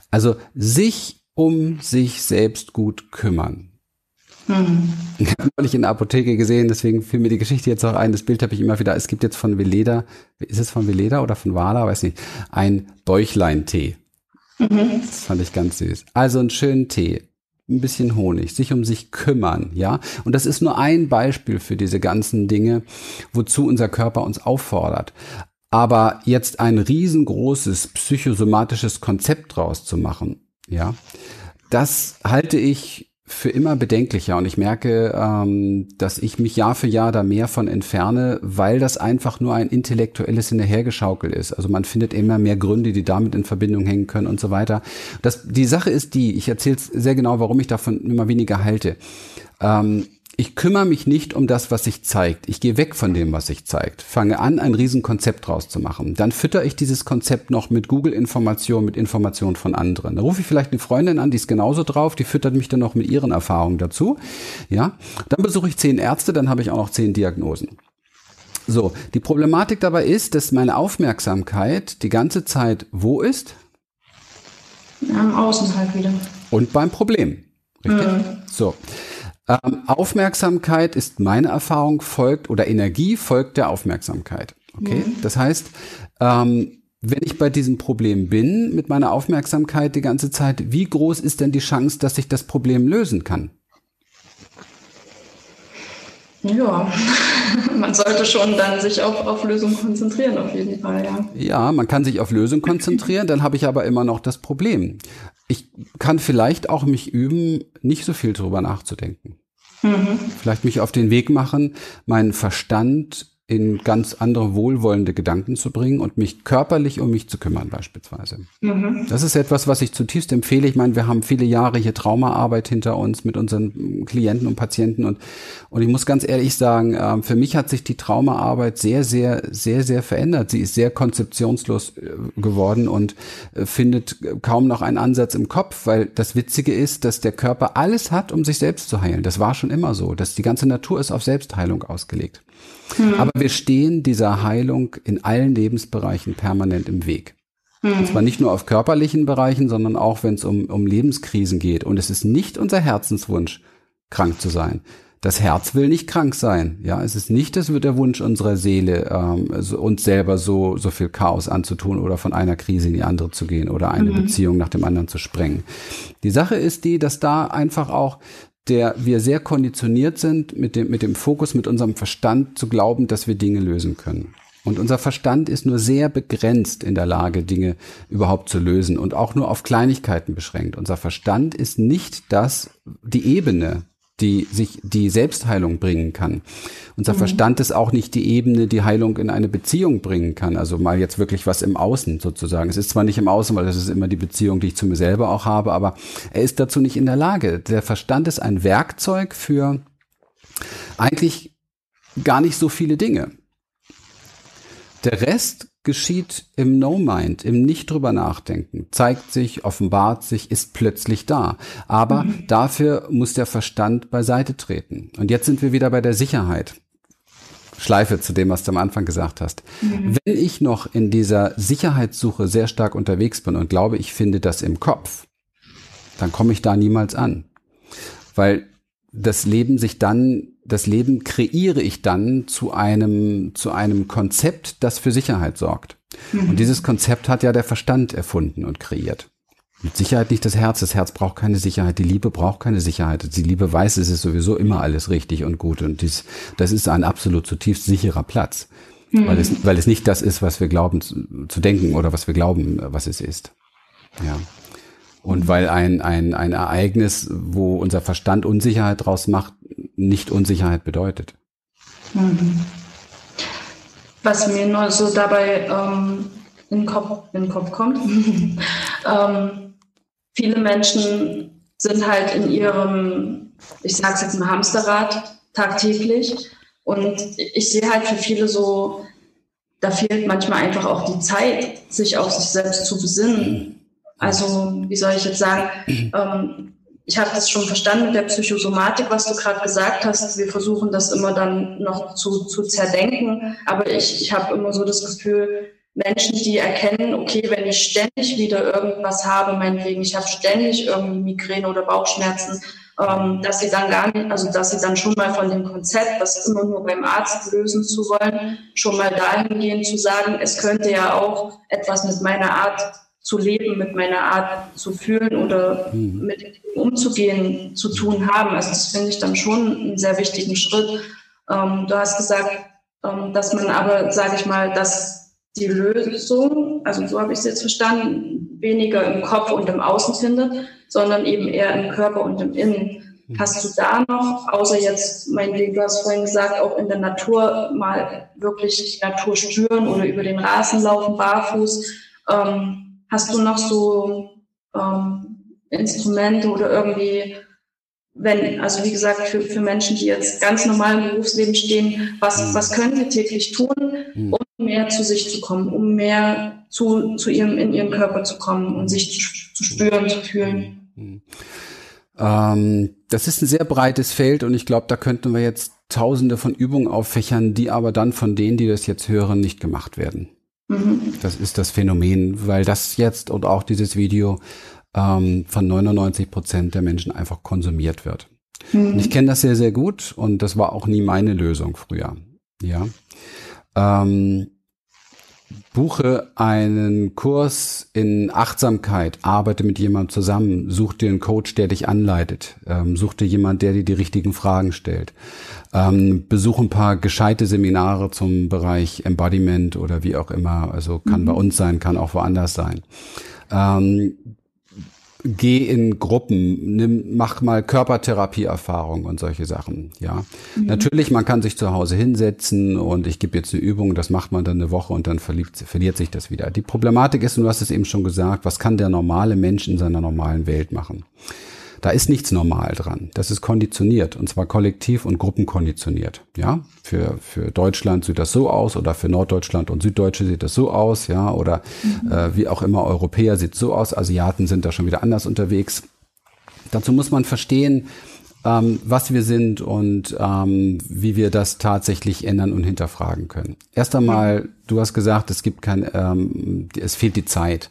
Also sich um sich selbst gut kümmern. Hm. Ich habe neulich in der Apotheke gesehen, deswegen fiel mir die Geschichte jetzt auch ein. Das Bild habe ich immer wieder. Es gibt jetzt von Veleda, ist es von Veleda oder von Wala, weiß nicht, ein Bäuchlein-Tee. Mhm. Das fand ich ganz süß. Also einen schönen Tee ein bisschen Honig, sich um sich kümmern, ja. Und das ist nur ein Beispiel für diese ganzen Dinge, wozu unser Körper uns auffordert. Aber jetzt ein riesengroßes psychosomatisches Konzept draus zu machen, ja, das halte ich für immer bedenklicher und ich merke, ähm, dass ich mich Jahr für Jahr da mehr von entferne, weil das einfach nur ein intellektuelles Hinterhergeschaukel ist. Also man findet immer mehr Gründe, die damit in Verbindung hängen können und so weiter. Das, die Sache ist die, ich erzähle sehr genau, warum ich davon immer weniger halte. Ähm, ich kümmere mich nicht um das, was sich zeigt. Ich gehe weg von dem, was sich zeigt. Fange an, ein Riesenkonzept draus zu machen. Dann fütter ich dieses Konzept noch mit Google-Informationen, mit Informationen von anderen. Da rufe ich vielleicht eine Freundin an, die ist genauso drauf, die füttert mich dann noch mit ihren Erfahrungen dazu. Ja, dann besuche ich zehn Ärzte, dann habe ich auch noch zehn Diagnosen. So, die Problematik dabei ist, dass meine Aufmerksamkeit die ganze Zeit wo ist? Am Außen halt wieder. Und beim Problem. Richtig? Mhm. So. Ähm, Aufmerksamkeit ist meine Erfahrung, folgt oder Energie folgt der Aufmerksamkeit. Okay, mhm. das heißt, ähm, wenn ich bei diesem Problem bin mit meiner Aufmerksamkeit die ganze Zeit, wie groß ist denn die Chance, dass ich das Problem lösen kann? Ja, (laughs) man sollte schon dann sich auf, auf Lösung konzentrieren, auf jeden Fall, ja. Ja, man kann sich auf Lösung konzentrieren, dann habe ich aber immer noch das Problem. Ich kann vielleicht auch mich üben, nicht so viel drüber nachzudenken. Mhm. Vielleicht mich auf den Weg machen, meinen Verstand in ganz andere wohlwollende Gedanken zu bringen und mich körperlich um mich zu kümmern beispielsweise. Mhm. Das ist etwas, was ich zutiefst empfehle. Ich meine, wir haben viele Jahre hier Traumaarbeit hinter uns mit unseren Klienten und Patienten und, und ich muss ganz ehrlich sagen, äh, für mich hat sich die Traumaarbeit sehr, sehr, sehr, sehr verändert. Sie ist sehr konzeptionslos äh, geworden und äh, findet kaum noch einen Ansatz im Kopf, weil das Witzige ist, dass der Körper alles hat, um sich selbst zu heilen. Das war schon immer so. Dass die ganze Natur ist auf Selbstheilung ausgelegt. Mhm. Aber wir stehen dieser Heilung in allen Lebensbereichen permanent im Weg. Mhm. Und zwar nicht nur auf körperlichen Bereichen, sondern auch wenn es um, um Lebenskrisen geht. Und es ist nicht unser Herzenswunsch, krank zu sein. Das Herz will nicht krank sein. Ja, es ist nicht das wird der Wunsch unserer Seele, ähm, so, uns selber so so viel Chaos anzutun oder von einer Krise in die andere zu gehen oder eine mhm. Beziehung nach dem anderen zu sprengen. Die Sache ist die, dass da einfach auch der wir sehr konditioniert sind mit dem mit dem Fokus mit unserem Verstand zu glauben, dass wir Dinge lösen können. Und unser Verstand ist nur sehr begrenzt in der Lage, Dinge überhaupt zu lösen und auch nur auf Kleinigkeiten beschränkt. Unser Verstand ist nicht das, die Ebene, die sich die Selbstheilung bringen kann. Unser mhm. Verstand ist auch nicht die Ebene, die Heilung in eine Beziehung bringen kann. Also mal jetzt wirklich was im Außen sozusagen. Es ist zwar nicht im Außen, weil das ist immer die Beziehung, die ich zu mir selber auch habe, aber er ist dazu nicht in der Lage. Der Verstand ist ein Werkzeug für eigentlich gar nicht so viele Dinge. Der Rest geschieht im No-Mind, im Nicht drüber nachdenken, zeigt sich, offenbart sich, ist plötzlich da. Aber mhm. dafür muss der Verstand beiseite treten. Und jetzt sind wir wieder bei der Sicherheit. Schleife zu dem, was du am Anfang gesagt hast. Mhm. Wenn ich noch in dieser Sicherheitssuche sehr stark unterwegs bin und glaube, ich finde das im Kopf, dann komme ich da niemals an. Weil das Leben sich dann, das Leben kreiere ich dann zu einem, zu einem Konzept, das für Sicherheit sorgt. Mhm. Und dieses Konzept hat ja der Verstand erfunden und kreiert. Mit Sicherheit nicht das Herz. Das Herz braucht keine Sicherheit. Die Liebe braucht keine Sicherheit. Die Liebe weiß, es ist sowieso immer alles richtig und gut. Und dies, das ist ein absolut zutiefst sicherer Platz. Mhm. Weil, es, weil es nicht das ist, was wir glauben zu, zu denken oder was wir glauben, was es ist. Ja. Und weil ein, ein, ein Ereignis, wo unser Verstand Unsicherheit draus macht, nicht Unsicherheit bedeutet. Mhm. Was mir nur so dabei ähm, in, den Kopf, in den Kopf kommt, (laughs) ähm, viele Menschen sind halt in ihrem, ich sage es jetzt mal Hamsterrad tagtäglich. Und ich sehe halt für viele so, da fehlt manchmal einfach auch die Zeit, sich auf sich selbst zu besinnen also, wie soll ich jetzt sagen? (clears throat) Ähm, ich habe das schon verstanden mit der Psychosomatik, was du gerade gesagt hast. Wir versuchen das immer dann noch zu, zu zerdenken. Aber ich, ich habe immer so das Gefühl, Menschen, die erkennen, okay, wenn ich ständig wieder irgendwas habe, meinetwegen, ich habe ständig irgendwie Migräne oder Bauchschmerzen, ähm, dass sie dann gar nicht, also dass sie dann schon mal von dem Konzept, das immer nur beim Arzt lösen zu wollen, schon mal dahin gehen zu sagen, es könnte ja auch etwas mit meiner Art zu leben, mit meiner Art zu fühlen oder mhm. mit umzugehen zu tun haben. Also das finde ich dann schon einen sehr wichtigen Schritt. Ähm, du hast gesagt, ähm, dass man aber, sage ich mal, dass die Lösung, also so habe ich es jetzt verstanden, weniger im Kopf und im Außen findet, sondern eben eher im Körper und im Innen. Mhm. Hast du da noch, außer jetzt, mein Weg, du hast vorhin gesagt, auch in der Natur mal wirklich Natur spüren oder über den Rasen laufen, barfuß, ähm, Hast du noch so ähm, Instrumente oder irgendwie, wenn, also wie gesagt, für, für Menschen, die jetzt ganz normal im Berufsleben stehen, was, mhm. was können sie täglich tun, mhm. um mehr zu sich zu kommen, um mehr zu, zu ihrem, in ihrem Körper zu kommen und sich zu, zu spüren, zu fühlen? Mhm. Ähm, das ist ein sehr breites Feld und ich glaube, da könnten wir jetzt tausende von Übungen auffächern, die aber dann von denen, die das jetzt hören, nicht gemacht werden. Mhm. Das ist das Phänomen, weil das jetzt und auch dieses Video ähm, von 99 Prozent der Menschen einfach konsumiert wird. Mhm. ich kenne das sehr, sehr gut und das war auch nie meine Lösung früher. Ja. Ähm, buche einen Kurs in Achtsamkeit, arbeite mit jemandem zusammen, such dir einen Coach, der dich anleitet, ähm, such dir jemand, der dir die richtigen Fragen stellt. Ähm, besuch ein paar gescheite Seminare zum Bereich Embodiment oder wie auch immer. Also kann mhm. bei uns sein, kann auch woanders sein. Ähm, geh in Gruppen, nimm, mach mal Körpertherapieerfahrung und solche Sachen. Ja, mhm. natürlich, man kann sich zu Hause hinsetzen und ich gebe jetzt eine Übung, das macht man dann eine Woche und dann verliert, verliert sich das wieder. Die Problematik ist, und du hast es eben schon gesagt, was kann der normale Mensch in seiner normalen Welt machen? Da ist nichts normal dran. Das ist konditioniert und zwar kollektiv und gruppenkonditioniert. Ja, für, für Deutschland sieht das so aus oder für Norddeutschland und Süddeutsche sieht das so aus. Ja, oder mhm. äh, wie auch immer Europäer sieht so aus. Asiaten sind da schon wieder anders unterwegs. Dazu muss man verstehen, ähm, was wir sind und ähm, wie wir das tatsächlich ändern und hinterfragen können. Erst einmal, du hast gesagt, es gibt kein, ähm, es fehlt die Zeit.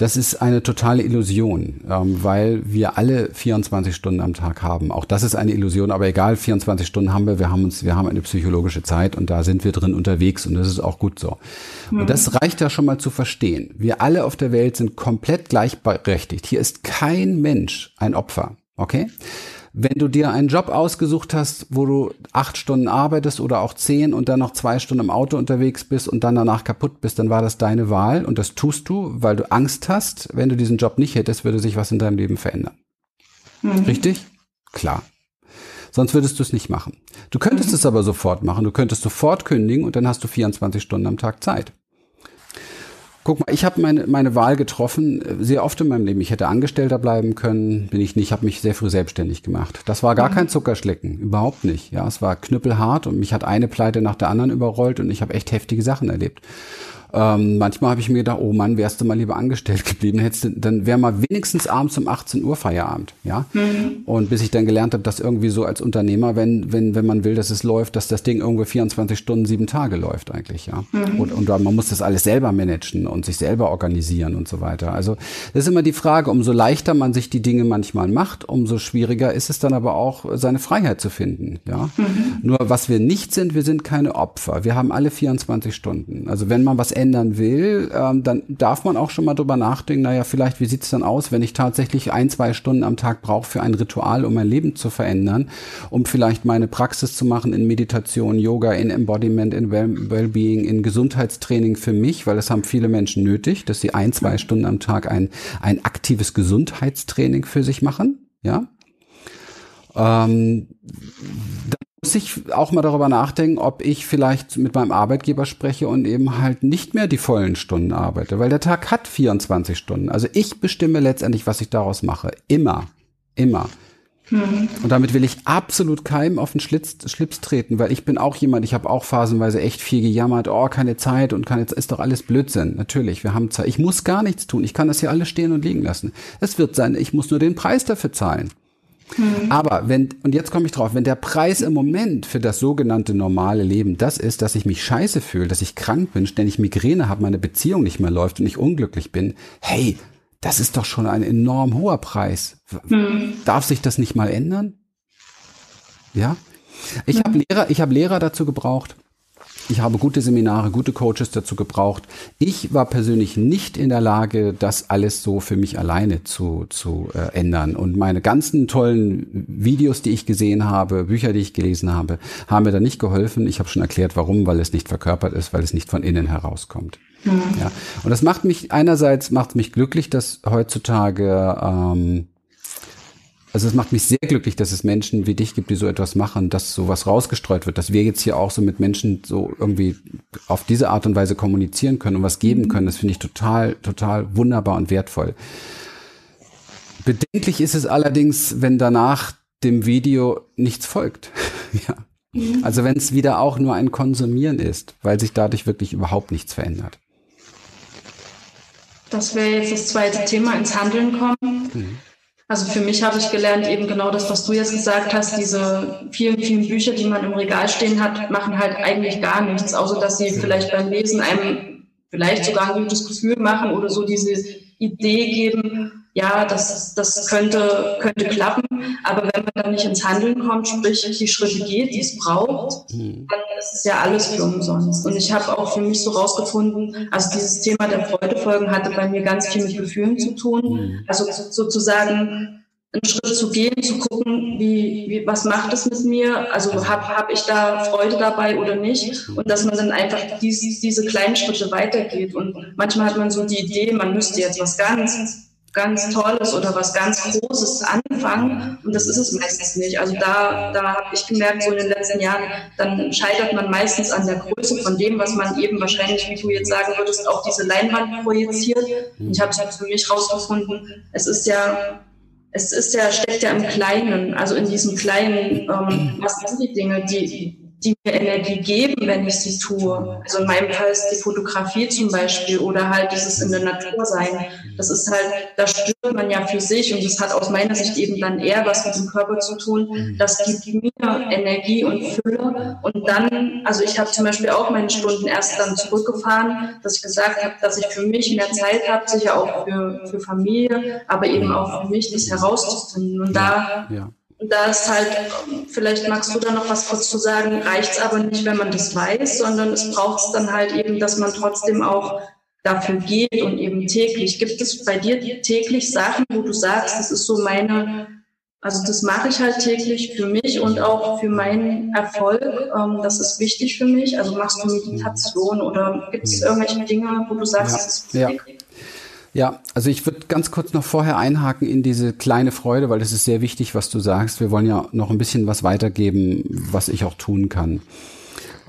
Das ist eine totale Illusion, ähm, weil wir alle 24 Stunden am Tag haben. Auch das ist eine Illusion, aber egal, 24 Stunden haben wir, wir haben uns, wir haben eine psychologische Zeit und da sind wir drin unterwegs und das ist auch gut so. Mhm. Und das reicht ja schon mal zu verstehen. Wir alle auf der Welt sind komplett gleichberechtigt. Hier ist kein Mensch ein Opfer. Okay? Wenn du dir einen Job ausgesucht hast, wo du acht Stunden arbeitest oder auch zehn und dann noch zwei Stunden im Auto unterwegs bist und dann danach kaputt bist, dann war das deine Wahl und das tust du, weil du Angst hast, wenn du diesen Job nicht hättest, würde sich was in deinem Leben verändern. Mhm. Richtig? Klar. Sonst würdest du es nicht machen. Du könntest mhm. es aber sofort machen. Du könntest sofort kündigen und dann hast du 24 Stunden am Tag Zeit. Guck mal, ich habe meine, meine Wahl getroffen, äh, sehr oft in meinem Leben. Ich hätte Angestellter bleiben können, bin ich nicht, habe mich sehr früh selbstständig gemacht. Das war gar mhm. kein Zuckerschlecken, überhaupt nicht. Ja, es war knüppelhart und mich hat eine Pleite nach der anderen überrollt und ich habe echt heftige Sachen erlebt. Ähm, manchmal habe ich mir gedacht, oh Mann, wärst du mal lieber angestellt geblieben, hättest du, dann wäre mal wenigstens abends um 18 Uhr Feierabend, ja. Mhm. Und bis ich dann gelernt habe, dass irgendwie so als Unternehmer, wenn, wenn, wenn man will, dass es läuft, dass das Ding irgendwo 24 Stunden, sieben Tage läuft eigentlich, ja. Mhm. Und, und man muss das alles selber managen und sich selber organisieren und so weiter. Also das ist immer die Frage, umso leichter man sich die Dinge manchmal macht, umso schwieriger ist es dann aber auch, seine Freiheit zu finden, ja. Mhm. Nur was wir nicht sind, wir sind keine Opfer. Wir haben alle 24 Stunden. Also wenn man was ändern will, ähm, dann darf man auch schon mal drüber nachdenken, naja, vielleicht, wie sieht's dann aus, wenn ich tatsächlich ein, zwei Stunden am Tag brauche für ein Ritual, um mein Leben zu verändern, um vielleicht meine Praxis zu machen in Meditation, Yoga, in Embodiment, in Wellbeing, in Gesundheitstraining für mich, weil das haben viele Menschen nötig, dass sie ein, zwei Stunden am Tag ein, ein aktives Gesundheitstraining für sich machen, ja. Ähm, muss ich auch mal darüber nachdenken, ob ich vielleicht mit meinem Arbeitgeber spreche und eben halt nicht mehr die vollen Stunden arbeite, weil der Tag hat 24 Stunden. Also ich bestimme letztendlich, was ich daraus mache. Immer. Immer. Mhm. Und damit will ich absolut keinem auf den Schlitz, Schlips treten, weil ich bin auch jemand, ich habe auch phasenweise echt viel gejammert, oh, keine Zeit und keine, ist doch alles Blödsinn. Natürlich, wir haben Zeit. Ich muss gar nichts tun. Ich kann das hier alles stehen und liegen lassen. Es wird sein, ich muss nur den Preis dafür zahlen. Mhm. Aber wenn, und jetzt komme ich drauf, wenn der Preis im Moment für das sogenannte normale Leben das ist, dass ich mich scheiße fühle, dass ich krank bin, ständig Migräne habe, meine Beziehung nicht mehr läuft und ich unglücklich bin, hey, das ist doch schon ein enorm hoher Preis. Mhm. Darf sich das nicht mal ändern? Ja? Ich mhm. habe Lehrer, ich habe Lehrer dazu gebraucht, ich habe gute Seminare, gute Coaches dazu gebraucht. Ich war persönlich nicht in der Lage, das alles so für mich alleine zu, zu äh, ändern. Und meine ganzen tollen Videos, die ich gesehen habe, Bücher, die ich gelesen habe, haben mir da nicht geholfen. Ich habe schon erklärt, warum, weil es nicht verkörpert ist, weil es nicht von innen herauskommt. Mhm. Ja. Und das macht mich, einerseits macht mich glücklich, dass heutzutage ähm, also es macht mich sehr glücklich, dass es Menschen wie dich gibt, die so etwas machen, dass sowas rausgestreut wird, dass wir jetzt hier auch so mit Menschen so irgendwie auf diese Art und Weise kommunizieren können und was geben können. Das finde ich total, total wunderbar und wertvoll. Bedenklich ist es allerdings, wenn danach dem Video nichts folgt. (laughs) ja. Mhm. Also wenn es wieder auch nur ein Konsumieren ist, weil sich dadurch wirklich überhaupt nichts verändert. Das wäre jetzt das zweite Thema, ins Handeln kommen. Mhm. Also für mich habe ich gelernt, eben genau das, was du jetzt gesagt hast, diese vielen, vielen Bücher, die man im Regal stehen hat, machen halt eigentlich gar nichts, außer dass sie vielleicht beim Lesen einem vielleicht sogar ein gutes Gefühl machen oder so diese Idee geben, ja, das, das könnte, könnte klappen. Aber wenn man dann nicht ins Handeln kommt, sprich die Schritte geht, die es braucht, mhm. dann ist es ja alles für umsonst. Und ich habe auch für mich so rausgefunden, also dieses Thema der Freudefolgen hatte bei mir ganz viel mit Gefühlen zu tun. Mhm. Also sozusagen einen Schritt zu gehen, zu gucken, wie, wie was macht es mit mir, also habe hab ich da Freude dabei oder nicht und dass man dann einfach dies, diese kleinen Schritte weitergeht und manchmal hat man so die Idee, man müsste jetzt was ganz ganz Tolles oder was ganz Großes anfangen und das ist es meistens nicht. Also da, da habe ich gemerkt, so in den letzten Jahren, dann scheitert man meistens an der Größe von dem, was man eben wahrscheinlich, wie du jetzt sagen würdest, auf diese Leinwand projiziert. Und ich habe es für mich rausgefunden, es ist ja es ist ja, steckt ja im Kleinen, also in diesem kleinen, ähm, was sind die Dinge, die, die mir Energie geben, wenn ich sie tue. Also in meinem Fall ist die Fotografie zum Beispiel oder halt dieses in der Natur sein. Das ist halt, da stirbt man ja für sich und das hat aus meiner Sicht eben dann eher was mit dem Körper zu tun. Das gibt mir Energie und Fülle und dann, also ich habe zum Beispiel auch meine Stunden erst dann zurückgefahren, dass ich gesagt habe, dass ich für mich mehr Zeit habe, sicher auch für, für Familie, aber eben auch für mich, das herauszufinden. Und da ja da ist halt, vielleicht magst du da noch was kurz zu sagen, reicht es aber nicht, wenn man das weiß, sondern es braucht es dann halt eben, dass man trotzdem auch dafür geht und eben täglich. Gibt es bei dir täglich Sachen, wo du sagst, das ist so meine, also das mache ich halt täglich für mich und auch für meinen Erfolg. Ähm, das ist wichtig für mich. Also machst du Meditation oder gibt es irgendwelche Dinge, wo du sagst, ja. das ist wichtig? Ja. Ja, also ich würde ganz kurz noch vorher einhaken in diese kleine Freude, weil das ist sehr wichtig, was du sagst. Wir wollen ja noch ein bisschen was weitergeben, was ich auch tun kann.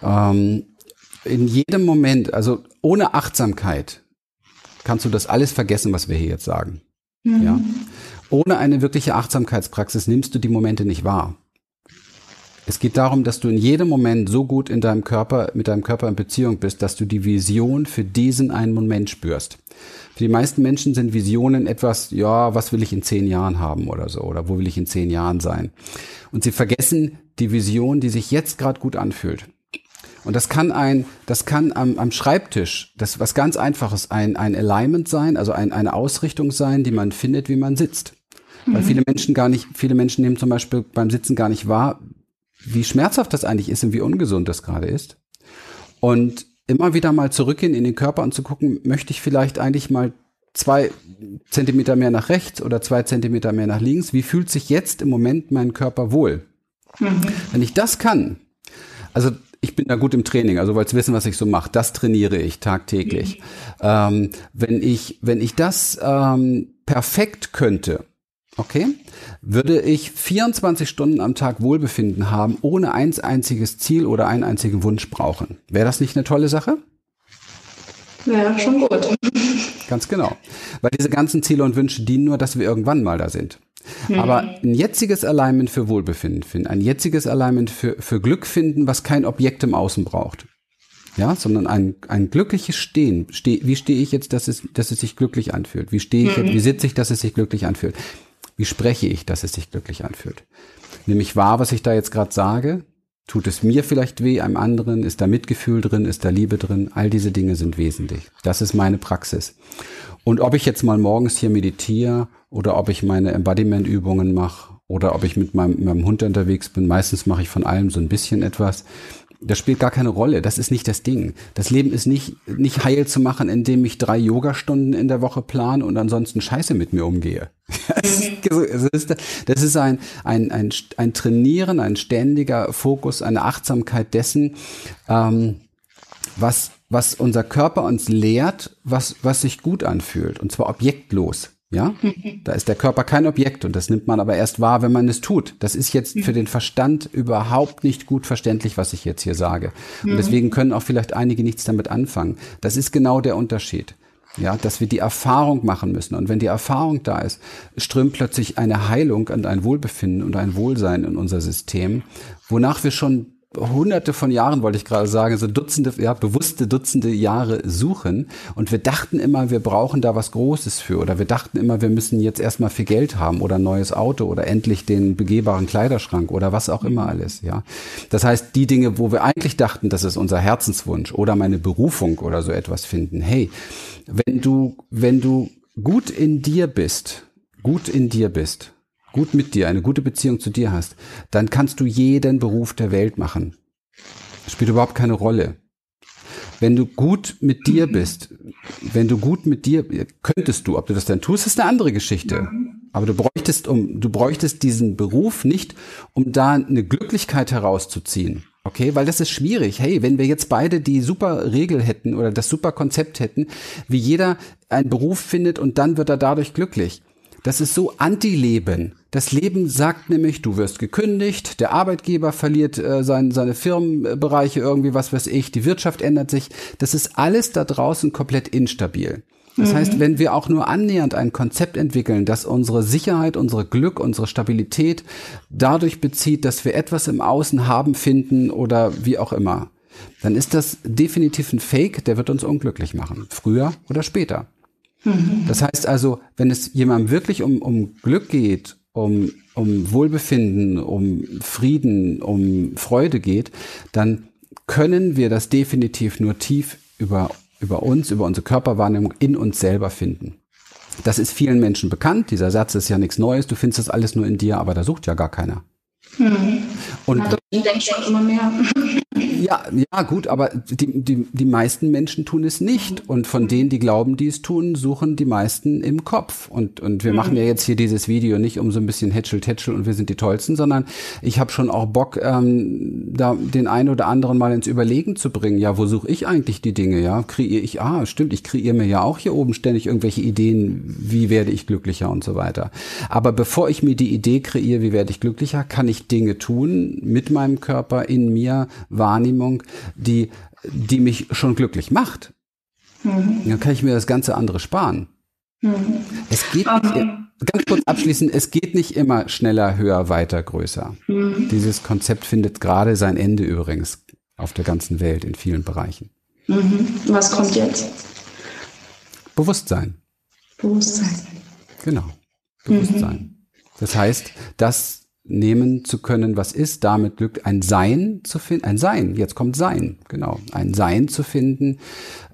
Ähm, in jedem Moment, also ohne Achtsamkeit, kannst du das alles vergessen, was wir hier jetzt sagen. Mhm. Ja. Ohne eine wirkliche Achtsamkeitspraxis nimmst du die Momente nicht wahr. Es geht darum, dass du in jedem Moment so gut in deinem Körper, mit deinem Körper in Beziehung bist, dass du die Vision für diesen einen Moment spürst. Für die meisten Menschen sind Visionen etwas, ja, was will ich in zehn Jahren haben oder so, oder wo will ich in zehn Jahren sein? Und sie vergessen die Vision, die sich jetzt gerade gut anfühlt. Und das kann ein, das kann am, am Schreibtisch, das was ganz einfaches, ein, ein Alignment sein, also ein, eine Ausrichtung sein, die man findet, wie man sitzt. Mhm. Weil viele Menschen gar nicht, viele Menschen nehmen zum Beispiel beim Sitzen gar nicht wahr, wie schmerzhaft das eigentlich ist und wie ungesund das gerade ist. Und immer wieder mal zurückgehen in den Körper und zu gucken, möchte ich vielleicht eigentlich mal zwei Zentimeter mehr nach rechts oder zwei Zentimeter mehr nach links? Wie fühlt sich jetzt im Moment mein Körper wohl? Mhm. Wenn ich das kann, also ich bin da gut im Training, also wollt wissen, was ich so mache. Das trainiere ich tagtäglich. Mhm. Ähm, wenn ich, wenn ich das ähm, perfekt könnte, Okay. Würde ich 24 Stunden am Tag Wohlbefinden haben, ohne ein einziges Ziel oder einen einzigen Wunsch brauchen. Wäre das nicht eine tolle Sache? Ja, schon gut. Ganz genau. Weil diese ganzen Ziele und Wünsche dienen nur, dass wir irgendwann mal da sind. Mhm. Aber ein jetziges Alignment für Wohlbefinden finden, ein jetziges Alignment für, für Glück finden, was kein Objekt im Außen braucht. Ja, sondern ein, ein glückliches Stehen. Steh, wie stehe ich jetzt, dass es, dass es sich glücklich anfühlt? Wie stehe ich, mhm. jetzt, wie sitze ich, dass es sich glücklich anfühlt? Wie spreche ich, dass es sich glücklich anfühlt? Nehme ich wahr, was ich da jetzt gerade sage? Tut es mir vielleicht weh, einem anderen? Ist da Mitgefühl drin? Ist da Liebe drin? All diese Dinge sind wesentlich. Das ist meine Praxis. Und ob ich jetzt mal morgens hier meditiere oder ob ich meine Embodiment-Übungen mache oder ob ich mit meinem, meinem Hund unterwegs bin, meistens mache ich von allem so ein bisschen etwas das spielt gar keine Rolle. Das ist nicht das Ding. Das Leben ist nicht, nicht heil zu machen, indem ich drei Yogastunden in der Woche plane und ansonsten scheiße mit mir umgehe. (laughs) Das ist, das ist ein, ein, ein, ein Trainieren, ein ständiger Fokus, eine Achtsamkeit dessen, ähm, was, was unser Körper uns lehrt, was, was sich gut anfühlt. Und zwar objektlos. Ja, (laughs) da ist der Körper kein Objekt und das nimmt man aber erst wahr, wenn man es tut. Das ist jetzt für den Verstand überhaupt nicht gut verständlich, was ich jetzt hier sage. Und deswegen können auch vielleicht einige nichts damit anfangen. Das ist genau der Unterschied. Ja, dass wir die Erfahrung machen müssen. Und wenn die Erfahrung da ist, strömt plötzlich eine Heilung und ein Wohlbefinden und ein Wohlsein in unser System, wonach wir schon hunderte von Jahren, wollte ich gerade sagen, so Dutzende, ja, bewusste Dutzende Jahre suchen. Und wir dachten immer, wir brauchen da was Großes für. Oder wir dachten immer, wir müssen jetzt erstmal viel Geld haben oder ein neues Auto oder endlich den begehbaren Kleiderschrank oder was auch immer alles, ja. Das heißt, die Dinge, wo wir eigentlich dachten, das ist unser Herzenswunsch oder meine Berufung oder so etwas finden. Hey, wenn du, wenn du gut in dir bist, gut in dir bist, gut mit dir, eine gute Beziehung zu dir hast, dann kannst du jeden Beruf der Welt machen. Das spielt überhaupt keine Rolle. Wenn du gut mit dir bist, wenn du gut mit dir, könntest du, ob du das dann tust, ist eine andere Geschichte. Aber du bräuchtest, um, du bräuchtest diesen Beruf nicht, um da eine Glücklichkeit herauszuziehen. Okay, weil das ist schwierig. Hey, wenn wir jetzt beide die super Regel hätten oder das super Konzept hätten, wie jeder einen Beruf findet und dann wird er dadurch glücklich. Das ist so Anti-Leben. Das Leben sagt nämlich, du wirst gekündigt, der Arbeitgeber verliert äh, sein, seine Firmenbereiche irgendwie, was weiß ich, die Wirtschaft ändert sich. Das ist alles da draußen komplett instabil. Das mhm. heißt, wenn wir auch nur annähernd ein Konzept entwickeln, das unsere Sicherheit, unsere Glück, unsere Stabilität dadurch bezieht, dass wir etwas im Außen haben, finden oder wie auch immer, dann ist das definitiv ein Fake, der wird uns unglücklich machen. Früher oder später. Mhm. Das heißt also, wenn es jemandem wirklich um, um Glück geht, um, um Wohlbefinden, um Frieden, um Freude geht, dann können wir das definitiv nur tief über, über uns, über unsere Körperwahrnehmung in uns selber finden. Das ist vielen Menschen bekannt. Dieser Satz ist ja nichts Neues. Du findest das alles nur in dir, aber da sucht ja gar keiner. Hm. Und also, ich denke schon immer mehr. Ja, ja, gut, aber die, die, die meisten Menschen tun es nicht. Und von denen, die glauben, die es tun, suchen die meisten im Kopf. Und, und wir mhm. machen ja jetzt hier dieses Video nicht um so ein bisschen Hätschel, Tätschel und wir sind die Tollsten, sondern ich habe schon auch Bock, ähm, da den einen oder anderen mal ins Überlegen zu bringen. Ja, wo suche ich eigentlich die Dinge? Ja, kreiere ich, ah, stimmt, ich kreiere mir ja auch hier oben ständig irgendwelche Ideen, wie werde ich glücklicher und so weiter. Aber bevor ich mir die Idee kreiere, wie werde ich glücklicher, kann ich Dinge tun mit meinem Körper, in mir, Wahrnehmung, die, die mich schon glücklich macht. Mhm. Dann kann ich mir das ganze andere sparen. Mhm. Es geht um, ähm. ganz kurz abschließend, es geht nicht immer schneller, höher, weiter, größer. Mhm. Dieses Konzept findet gerade sein Ende übrigens auf der ganzen Welt in vielen Bereichen. Mhm. Was kommt jetzt? Bewusstsein. Bewusstsein. Genau. Bewusstsein. Mhm. Das heißt, dass nehmen zu können, was ist, damit Glück, ein Sein zu finden, ein Sein, jetzt kommt Sein, genau, ein Sein zu finden,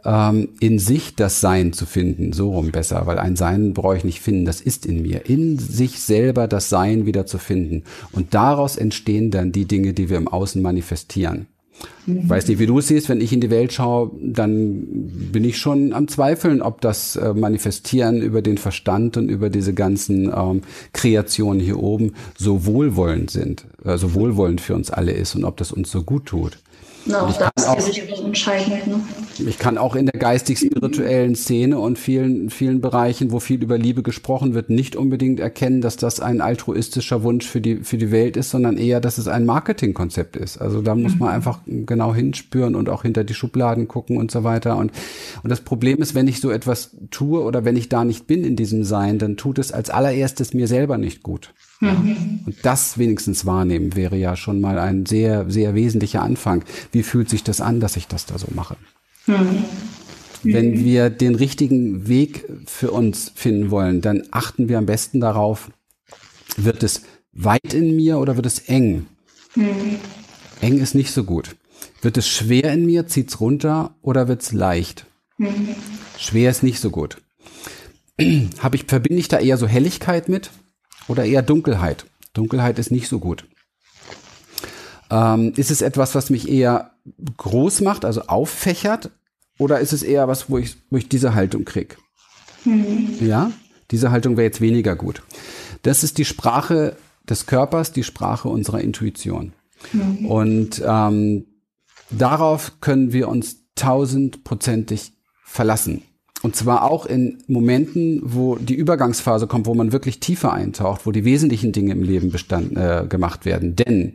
ähm, in sich das Sein zu finden, so rum besser, weil ein Sein brauche ich nicht finden, das ist in mir, in sich selber das Sein wieder zu finden und daraus entstehen dann die Dinge, die wir im Außen manifestieren. Mhm. Weiß nicht, wie du es siehst, wenn ich in die Welt schaue, dann bin ich schon am Zweifeln, ob das äh, Manifestieren über den Verstand und über diese ganzen ähm, Kreationen hier oben so wohlwollend sind, äh, so wohlwollend für uns alle ist und ob das uns so gut tut. Na, auch das ist auch, sicherlich entscheidend. Ne? Ich kann auch in der geistig-spirituellen Szene und vielen, vielen Bereichen, wo viel über Liebe gesprochen wird, nicht unbedingt erkennen, dass das ein altruistischer Wunsch für die, für die Welt ist, sondern eher, dass es ein Marketingkonzept ist. Also da muss man mhm. einfach genau hinspüren und auch hinter die Schubladen gucken und so weiter. Und, und das Problem ist, wenn ich so etwas tue oder wenn ich da nicht bin in diesem Sein, dann tut es als allererstes mir selber nicht gut. Mhm. Und das wenigstens wahrnehmen wäre ja schon mal ein sehr, sehr wesentlicher Anfang. Wie fühlt sich das an, dass ich das da so mache? Mhm. Wenn wir den richtigen Weg für uns finden wollen, dann achten wir am besten darauf, wird es weit in mir oder wird es eng? Mhm. Eng ist nicht so gut. Wird es schwer in mir, zieht's runter oder wird's leicht? Mhm. Schwer ist nicht so gut. (clears throat) Habe ich, verbinde ich da eher so Helligkeit mit? Oder eher Dunkelheit? Dunkelheit ist nicht so gut. Ähm, ist es etwas, was mich eher groß macht, also auffächert? Oder ist es eher was, wo ich, wo ich diese Haltung krieg? Mhm. Ja, diese Haltung wäre jetzt weniger gut. Das ist die Sprache des Körpers, die Sprache unserer Intuition. Mhm. Und ähm, darauf können wir uns tausendprozentig verlassen. Und zwar auch in Momenten, wo die Übergangsphase kommt, wo man wirklich tiefer eintaucht, wo die wesentlichen Dinge im Leben bestand, äh, gemacht werden. Denn,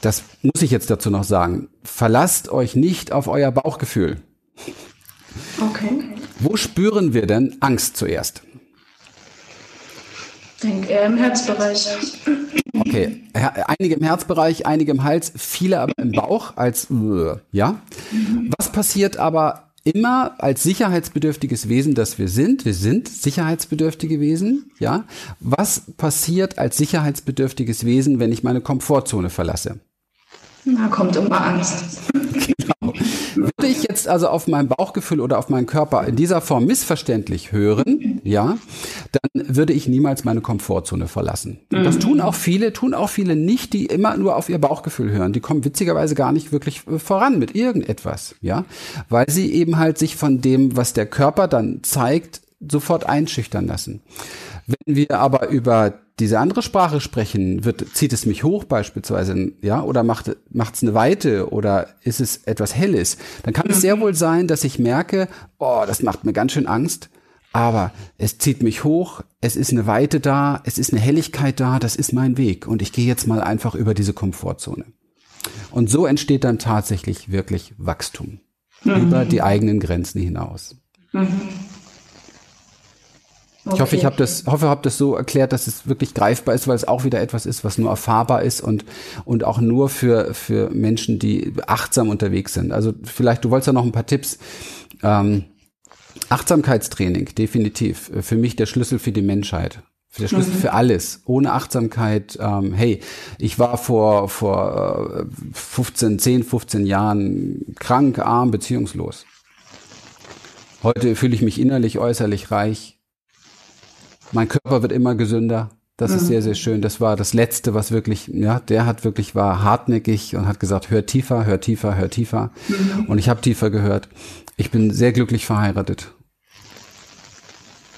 das muss ich jetzt dazu noch sagen, verlasst euch nicht auf euer Bauchgefühl. Okay. Wo spüren wir denn Angst zuerst? Ich denke eher im Herzbereich. Okay, einige im Herzbereich, einige im Hals, viele aber im Bauch als ja. Was passiert aber immer als sicherheitsbedürftiges Wesen, das wir sind, wir sind sicherheitsbedürftige Wesen, ja. Was passiert als sicherheitsbedürftiges Wesen, wenn ich meine Komfortzone verlasse? Da kommt immer Angst. (laughs) Genau. Würde ich jetzt also auf mein Bauchgefühl oder auf meinen Körper in dieser Form missverständlich hören, ja, dann würde ich niemals meine Komfortzone verlassen. Und das tun auch viele, tun auch viele nicht, die immer nur auf ihr Bauchgefühl hören. Die kommen witzigerweise gar nicht wirklich äh, voran mit irgendetwas, ja, weil sie eben halt sich von dem, was der Körper dann zeigt, sofort einschüchtern lassen. Wenn wir aber über diese andere Sprache sprechen, wird, zieht es mich hoch beispielsweise, ja, oder macht es eine Weite oder ist es etwas Helles, dann kann es sehr wohl sein, dass ich merke, oh, das macht mir ganz schön Angst, aber es zieht mich hoch, es ist eine Weite da, es ist eine Helligkeit da, das ist mein Weg und ich gehe jetzt mal einfach über diese Komfortzone. Und so entsteht dann tatsächlich wirklich Wachstum mhm. über die eigenen Grenzen hinaus. Mhm. Okay. Ich hoffe, ich habe das, hoffe, habe das so erklärt, dass es wirklich greifbar ist, weil es auch wieder etwas ist, was nur erfahrbar ist und und auch nur für für Menschen, die achtsam unterwegs sind. Also vielleicht, du wolltest ja noch ein paar Tipps. Ähm, Achtsamkeitstraining, definitiv. Für mich der Schlüssel für die Menschheit. Der Schlüssel mhm. für alles. Ohne Achtsamkeit, ähm, hey, ich war vor, vor 15, 10, 15 Jahren krank, arm, beziehungslos. Heute fühle ich mich innerlich, äußerlich reich. Mein Körper wird immer gesünder. Das mhm. ist sehr, sehr schön. Das war das Letzte, was wirklich, ja, der hat wirklich, war hartnäckig und hat gesagt, hör tiefer, hör tiefer, hör tiefer. Mhm. Und ich habe tiefer gehört. Ich bin sehr glücklich verheiratet.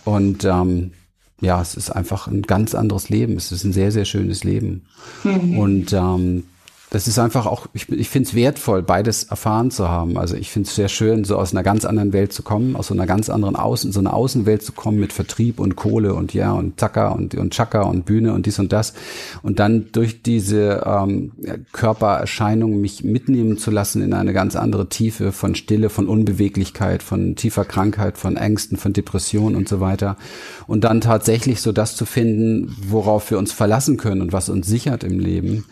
Und ähm, ja, es ist einfach ein ganz anderes Leben. Es ist ein sehr, sehr schönes Leben. Mhm. Und ähm, das ist einfach auch, ich, ich finde es wertvoll, beides erfahren zu haben. Also ich finde es sehr schön, so aus einer ganz anderen Welt zu kommen, aus so einer ganz anderen Außen, so einer Außenwelt zu kommen mit Vertrieb und Kohle und ja und Zacker und, und Chaka und Bühne und dies und das. Und dann durch diese ähm, Körpererscheinung mich mitnehmen zu lassen in eine ganz andere Tiefe von Stille, von Unbeweglichkeit, von tiefer Krankheit, von Ängsten, von Depression und so weiter. Und dann tatsächlich so das zu finden, worauf wir uns verlassen können und was uns sichert im Leben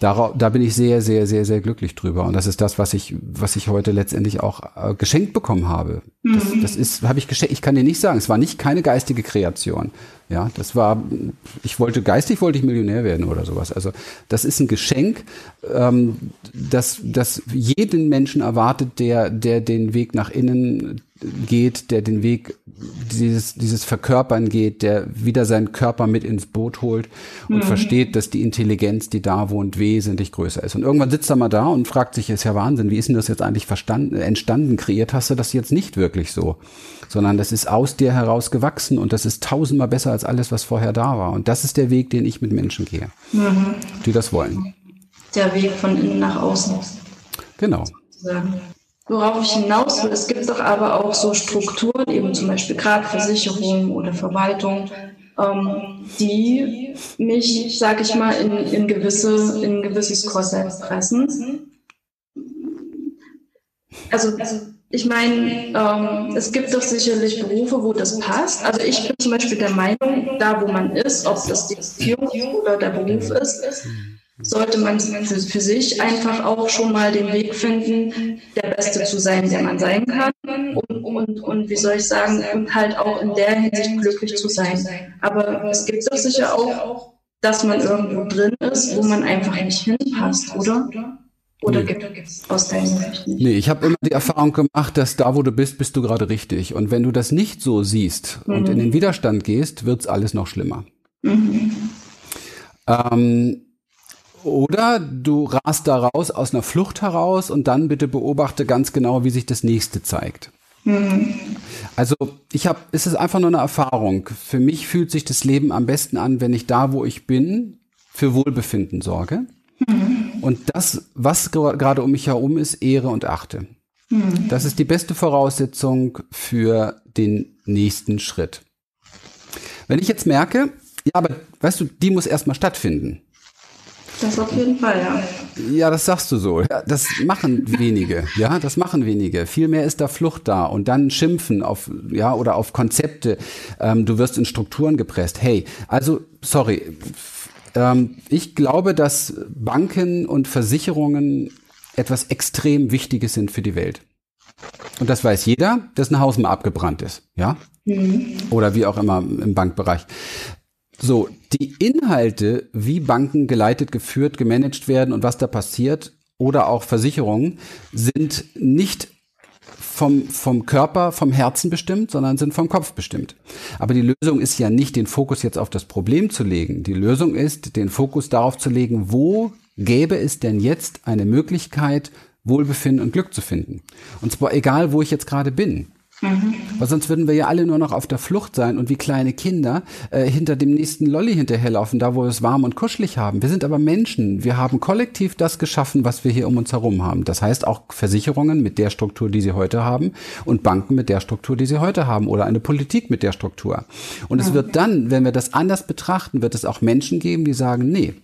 Darauf, da bin ich sehr, sehr, sehr, sehr glücklich drüber. Und das ist das, was ich, was ich heute letztendlich auch äh, geschenkt bekommen habe. Das, mhm. das ist, habe ich geschenkt. Ich kann dir nicht sagen, es war nicht keine geistige Kreation. Ja, das war, ich wollte geistig wollte ich Millionär werden oder sowas. Also das ist ein Geschenk, ähm, das, das jeden Menschen erwartet, der, der den Weg nach innen geht, der den Weg dieses, dieses Verkörpern geht, der wieder seinen Körper mit ins Boot holt und mhm. versteht, dass die Intelligenz, die da wohnt, wesentlich größer ist. Und irgendwann sitzt er mal da und fragt sich, ist ja Wahnsinn, wie ist denn das jetzt eigentlich verstanden, entstanden, kreiert hast du das jetzt nicht wirklich so, sondern das ist aus dir heraus gewachsen und das ist tausendmal besser als alles, was vorher da war. Und das ist der Weg, den ich mit Menschen gehe, mhm. die das wollen. Der Weg von innen nach außen. Genau. Worauf ich hinaus will, es gibt doch aber auch so Strukturen, eben zum Beispiel gerade Versicherung oder Verwaltung, ähm, die mich, sag ich mal, in, in, gewisse, in ein gewisses Korsett pressen. Also, ich meine, ähm, es gibt doch sicherlich Berufe, wo das passt. Also ich bin zum Beispiel der Meinung, da wo man ist, ob das die Beziehung oder der Beruf ist, sollte man für, für, sich einfach auch schon mal den Weg finden, der Beste zu sein, der man sein kann. Und, und, und wie soll ich sagen, und halt auch in der Hinsicht glücklich zu sein. Aber es gibt doch sicher auch, dass man irgendwo drin ist, wo man einfach nicht hinpasst, oder? Oder nee. gibt es aus deiner Sicht nicht? Nee, ich habe immer die Erfahrung gemacht, dass da, wo du bist, bist du gerade richtig. Und wenn du das nicht so siehst mhm. und in den Widerstand gehst, wird's alles noch schlimmer. Mhm. Ähm, oder du rast da raus aus einer Flucht heraus und dann bitte beobachte ganz genau, wie sich das nächste zeigt. Mhm. Also ich habe, es ist einfach nur eine Erfahrung. Für mich fühlt sich das Leben am besten an, wenn ich da, wo ich bin, für Wohlbefinden sorge. Mhm. Und das, was gerade um mich herum ist, ehre und achte. Mhm. Das ist die beste Voraussetzung für den nächsten Schritt. Wenn ich jetzt merke, ja, aber weißt du, die muss erstmal stattfinden. Das auf jeden Fall, ja. Ja, das sagst du so. Ja, das machen wenige. Ja, das machen wenige. Vielmehr ist da Flucht da und dann schimpfen auf, ja, oder auf Konzepte. Ähm, du wirst in Strukturen gepresst. Hey, also, sorry. Ähm, ich glaube, dass Banken und Versicherungen etwas extrem Wichtiges sind für die Welt. Und das weiß jeder, dessen Haus mal abgebrannt ist, ja? Mhm. Oder wie auch immer im Bankbereich. So, die Inhalte, wie Banken geleitet, geführt, gemanagt werden und was da passiert oder auch Versicherungen, sind nicht vom, vom Körper, vom Herzen bestimmt, sondern sind vom Kopf bestimmt. Aber die Lösung ist ja nicht, den Fokus jetzt auf das Problem zu legen. Die Lösung ist, den Fokus darauf zu legen, wo gäbe es denn jetzt eine Möglichkeit, Wohlbefinden und Glück zu finden. Und zwar egal, wo ich jetzt gerade bin. Mhm. Weil sonst würden wir ja alle nur noch auf der Flucht sein und wie kleine Kinder äh, hinter dem nächsten Lolly hinterherlaufen, da wo wir es warm und kuschelig haben. Wir sind aber Menschen. Wir haben kollektiv das geschaffen, was wir hier um uns herum haben. Das heißt auch Versicherungen mit der Struktur, die sie heute haben und Banken mit der Struktur, die sie heute haben oder eine Politik mit der Struktur. Und es wird dann, wenn wir das anders betrachten, wird es auch Menschen geben, die sagen, nee,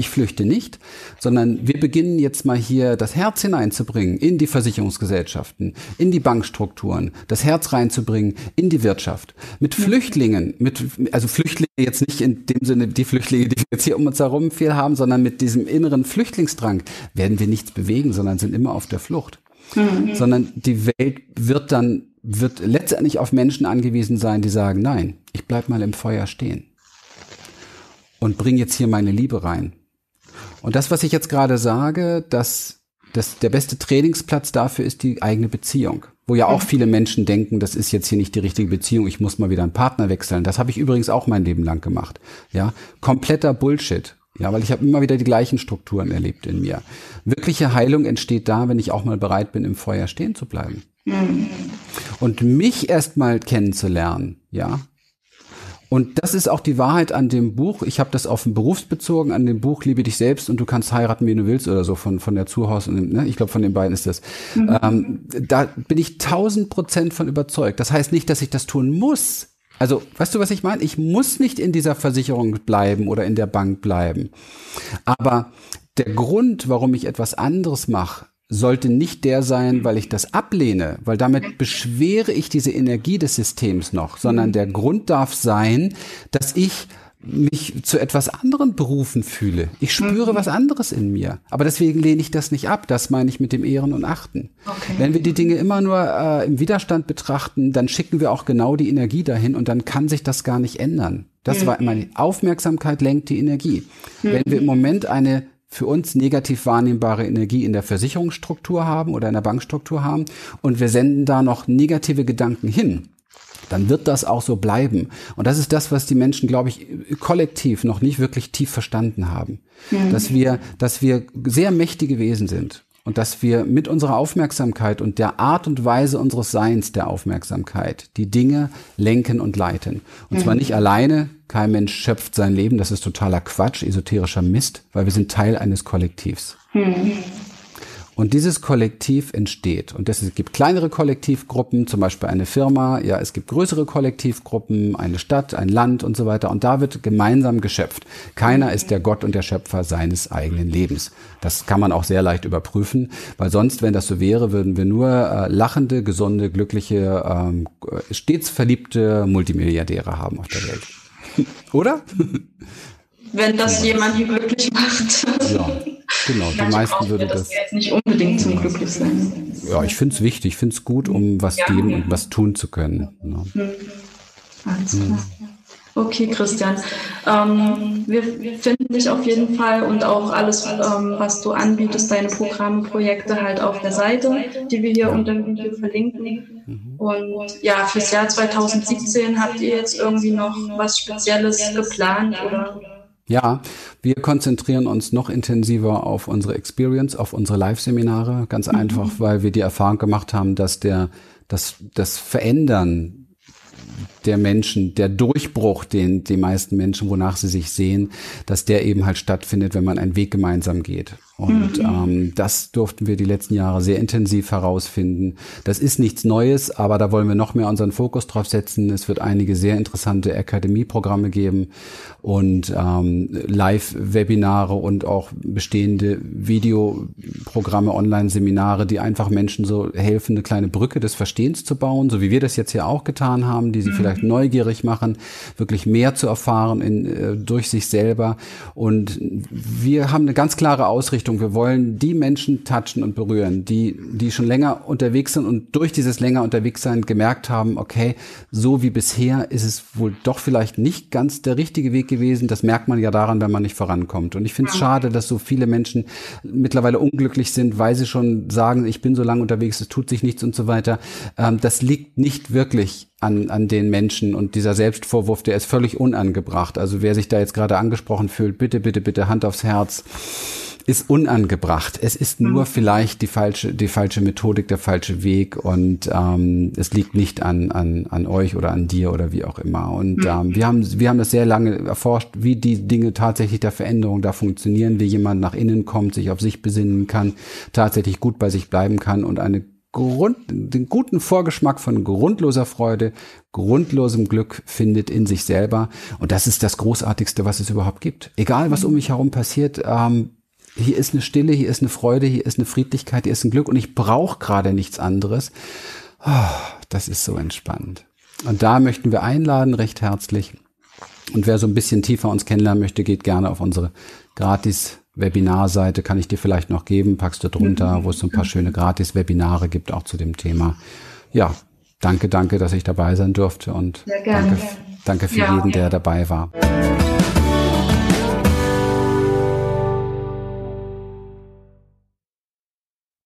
ich flüchte nicht, sondern wir beginnen jetzt mal hier das Herz hineinzubringen in die Versicherungsgesellschaften, in die Bankstrukturen, das Herz reinzubringen in die Wirtschaft. Mit Flüchtlingen, mit, also Flüchtlinge jetzt nicht in dem Sinne die Flüchtlinge, die wir jetzt hier um uns herum viel haben, sondern mit diesem inneren Flüchtlingsdrang werden wir nichts bewegen, sondern sind immer auf der Flucht. Mhm. Sondern die Welt wird dann, wird letztendlich auf Menschen angewiesen sein, die sagen, nein, ich bleib mal im Feuer stehen und bring jetzt hier meine Liebe rein. Und das, was ich jetzt gerade sage, dass, dass der beste Trainingsplatz dafür ist die eigene Beziehung. Wo ja auch viele Menschen denken, das ist jetzt hier nicht die richtige Beziehung, ich muss mal wieder einen Partner wechseln. Das habe ich übrigens auch mein Leben lang gemacht. Ja, kompletter Bullshit. Ja, weil ich habe immer wieder die gleichen Strukturen erlebt in mir. Wirkliche Heilung entsteht da, wenn ich auch mal bereit bin, im Feuer stehen zu bleiben. Mhm. Und mich erstmal kennenzulernen, ja, und das ist auch die Wahrheit an dem Buch. Ich habe das auf den Beruf bezogen, an dem Buch Liebe dich selbst und du kannst heiraten, wie du willst oder so von, von der Zuhaus und ne? ich glaube von den beiden ist das. Mhm. Ähm, da bin ich tausend Prozent von überzeugt. Das heißt nicht, dass ich das tun muss. Also, weißt du, was ich meine? Ich muss nicht in dieser Versicherung bleiben oder in der Bank bleiben. Aber der Grund, warum ich etwas anderes mache, sollte nicht der sein, weil ich das ablehne, weil damit beschwere ich diese Energie des Systems noch, sondern der Grund darf sein, dass ich mich zu etwas anderem berufen fühle. Ich spüre mhm. was anderes in mir. Aber deswegen lehne ich das nicht ab. Das meine ich mit dem Ehren und Achten. Okay. Wenn wir die Dinge immer nur äh, im Widerstand betrachten, dann schicken wir auch genau die Energie dahin und dann kann sich das gar nicht ändern. Das mhm. war immer die Aufmerksamkeit lenkt die Energie. Mhm. Wenn wir im Moment eine für uns negativ wahrnehmbare Energie in der Versicherungsstruktur haben oder in der Bankstruktur haben und wir senden da noch negative Gedanken hin, dann wird das auch so bleiben. Und das ist das, was die Menschen, glaube ich, kollektiv noch nicht wirklich tief verstanden haben. Mhm. Dass wir, dass wir sehr mächtige Wesen sind und dass wir mit unserer Aufmerksamkeit und der Art und Weise unseres Seins der Aufmerksamkeit die Dinge lenken und leiten. Und mhm. zwar nicht alleine, kein Mensch schöpft sein Leben, das ist totaler Quatsch, esoterischer Mist, weil wir sind Teil eines Kollektivs. Mhm. Und dieses Kollektiv entsteht. Und es gibt kleinere Kollektivgruppen, zum Beispiel eine Firma, ja, es gibt größere Kollektivgruppen, eine Stadt, ein Land und so weiter. Und da wird gemeinsam geschöpft. Keiner ist der Gott und der Schöpfer seines eigenen Lebens. Das kann man auch sehr leicht überprüfen, weil sonst, wenn das so wäre, würden wir nur äh, lachende, gesunde, glückliche, ähm, stets verliebte Multimilliardäre haben auf der Welt. (laughs) Oder? (laughs) Wenn das jemanden glücklich macht. Ja. Genau, die meisten würde das, das jetzt nicht unbedingt zum Glücklichsein. Ja, ich finde es wichtig, ich finde es gut, um was ja, geben ja. und was tun zu können. Ja. Mhm. Alles klar. Okay, Christian. Ähm, wir, wir, finden dich auf jeden Fall und auch alles, ähm, was du anbietest, deine Programme, Projekte halt auf der Seite, die wir hier unter dem Video verlinken. Mhm. Und ja, fürs Jahr 2017 habt ihr jetzt irgendwie noch was Spezielles geplant oder? Ja, wir konzentrieren uns noch intensiver auf unsere Experience, auf unsere Live-Seminare, ganz mhm. einfach, weil wir die Erfahrung gemacht haben, dass der, das, das Verändern der Menschen, der Durchbruch, den die meisten Menschen, wonach sie sich sehen, dass der eben halt stattfindet, wenn man einen Weg gemeinsam geht. Und mhm. ähm, das durften wir die letzten Jahre sehr intensiv herausfinden. Das ist nichts Neues, aber da wollen wir noch mehr unseren Fokus drauf setzen. Es wird einige sehr interessante Akademieprogramme geben und ähm, Live-Webinare und auch bestehende Videoprogramme, Online-Seminare, die einfach Menschen so helfen, eine kleine Brücke des Verstehens zu bauen, so wie wir das jetzt hier auch getan haben, die sie mhm. vielleicht neugierig machen, wirklich mehr zu erfahren in, äh, durch sich selber. Und wir haben eine ganz klare Ausrichtung Richtung. Wir wollen die Menschen touchen und berühren, die, die schon länger unterwegs sind und durch dieses länger unterwegs sein gemerkt haben, okay, so wie bisher ist es wohl doch vielleicht nicht ganz der richtige Weg gewesen. Das merkt man ja daran, wenn man nicht vorankommt. Und ich finde es schade, dass so viele Menschen mittlerweile unglücklich sind, weil sie schon sagen, ich bin so lange unterwegs, es tut sich nichts und so weiter. Ähm, das liegt nicht wirklich an, an den Menschen und dieser Selbstvorwurf, der ist völlig unangebracht. Also wer sich da jetzt gerade angesprochen fühlt, bitte, bitte, bitte Hand aufs Herz ist unangebracht. Es ist nur mhm. vielleicht die falsche, die falsche Methodik, der falsche Weg und ähm, es liegt nicht an, an, an euch oder an dir oder wie auch immer. Und mhm. ähm, wir haben, wir haben das sehr lange erforscht, wie die Dinge tatsächlich der Veränderung da funktionieren, wie jemand nach innen kommt, sich auf sich besinnen kann, tatsächlich gut bei sich bleiben kann und eine Grund, den guten Vorgeschmack von grundloser Freude, grundlosem Glück findet in sich selber. Und das ist das Großartigste, was es überhaupt gibt. Egal, was um mich herum passiert, ähm, hier ist eine Stille, hier ist eine Freude, hier ist eine Friedlichkeit, hier ist ein Glück und ich brauche gerade nichts anderes. Oh, das ist so entspannt. Und da möchten wir einladen, recht herzlich. Und wer so ein bisschen tiefer uns kennenlernen möchte, geht gerne auf unsere gratis Webinarseite kann ich dir vielleicht noch geben, packst du drunter, wo es so ein paar schöne Gratis-Webinare gibt, auch zu dem Thema. Ja, danke, danke, dass ich dabei sein durfte und danke, danke für ja, jeden, der dabei war.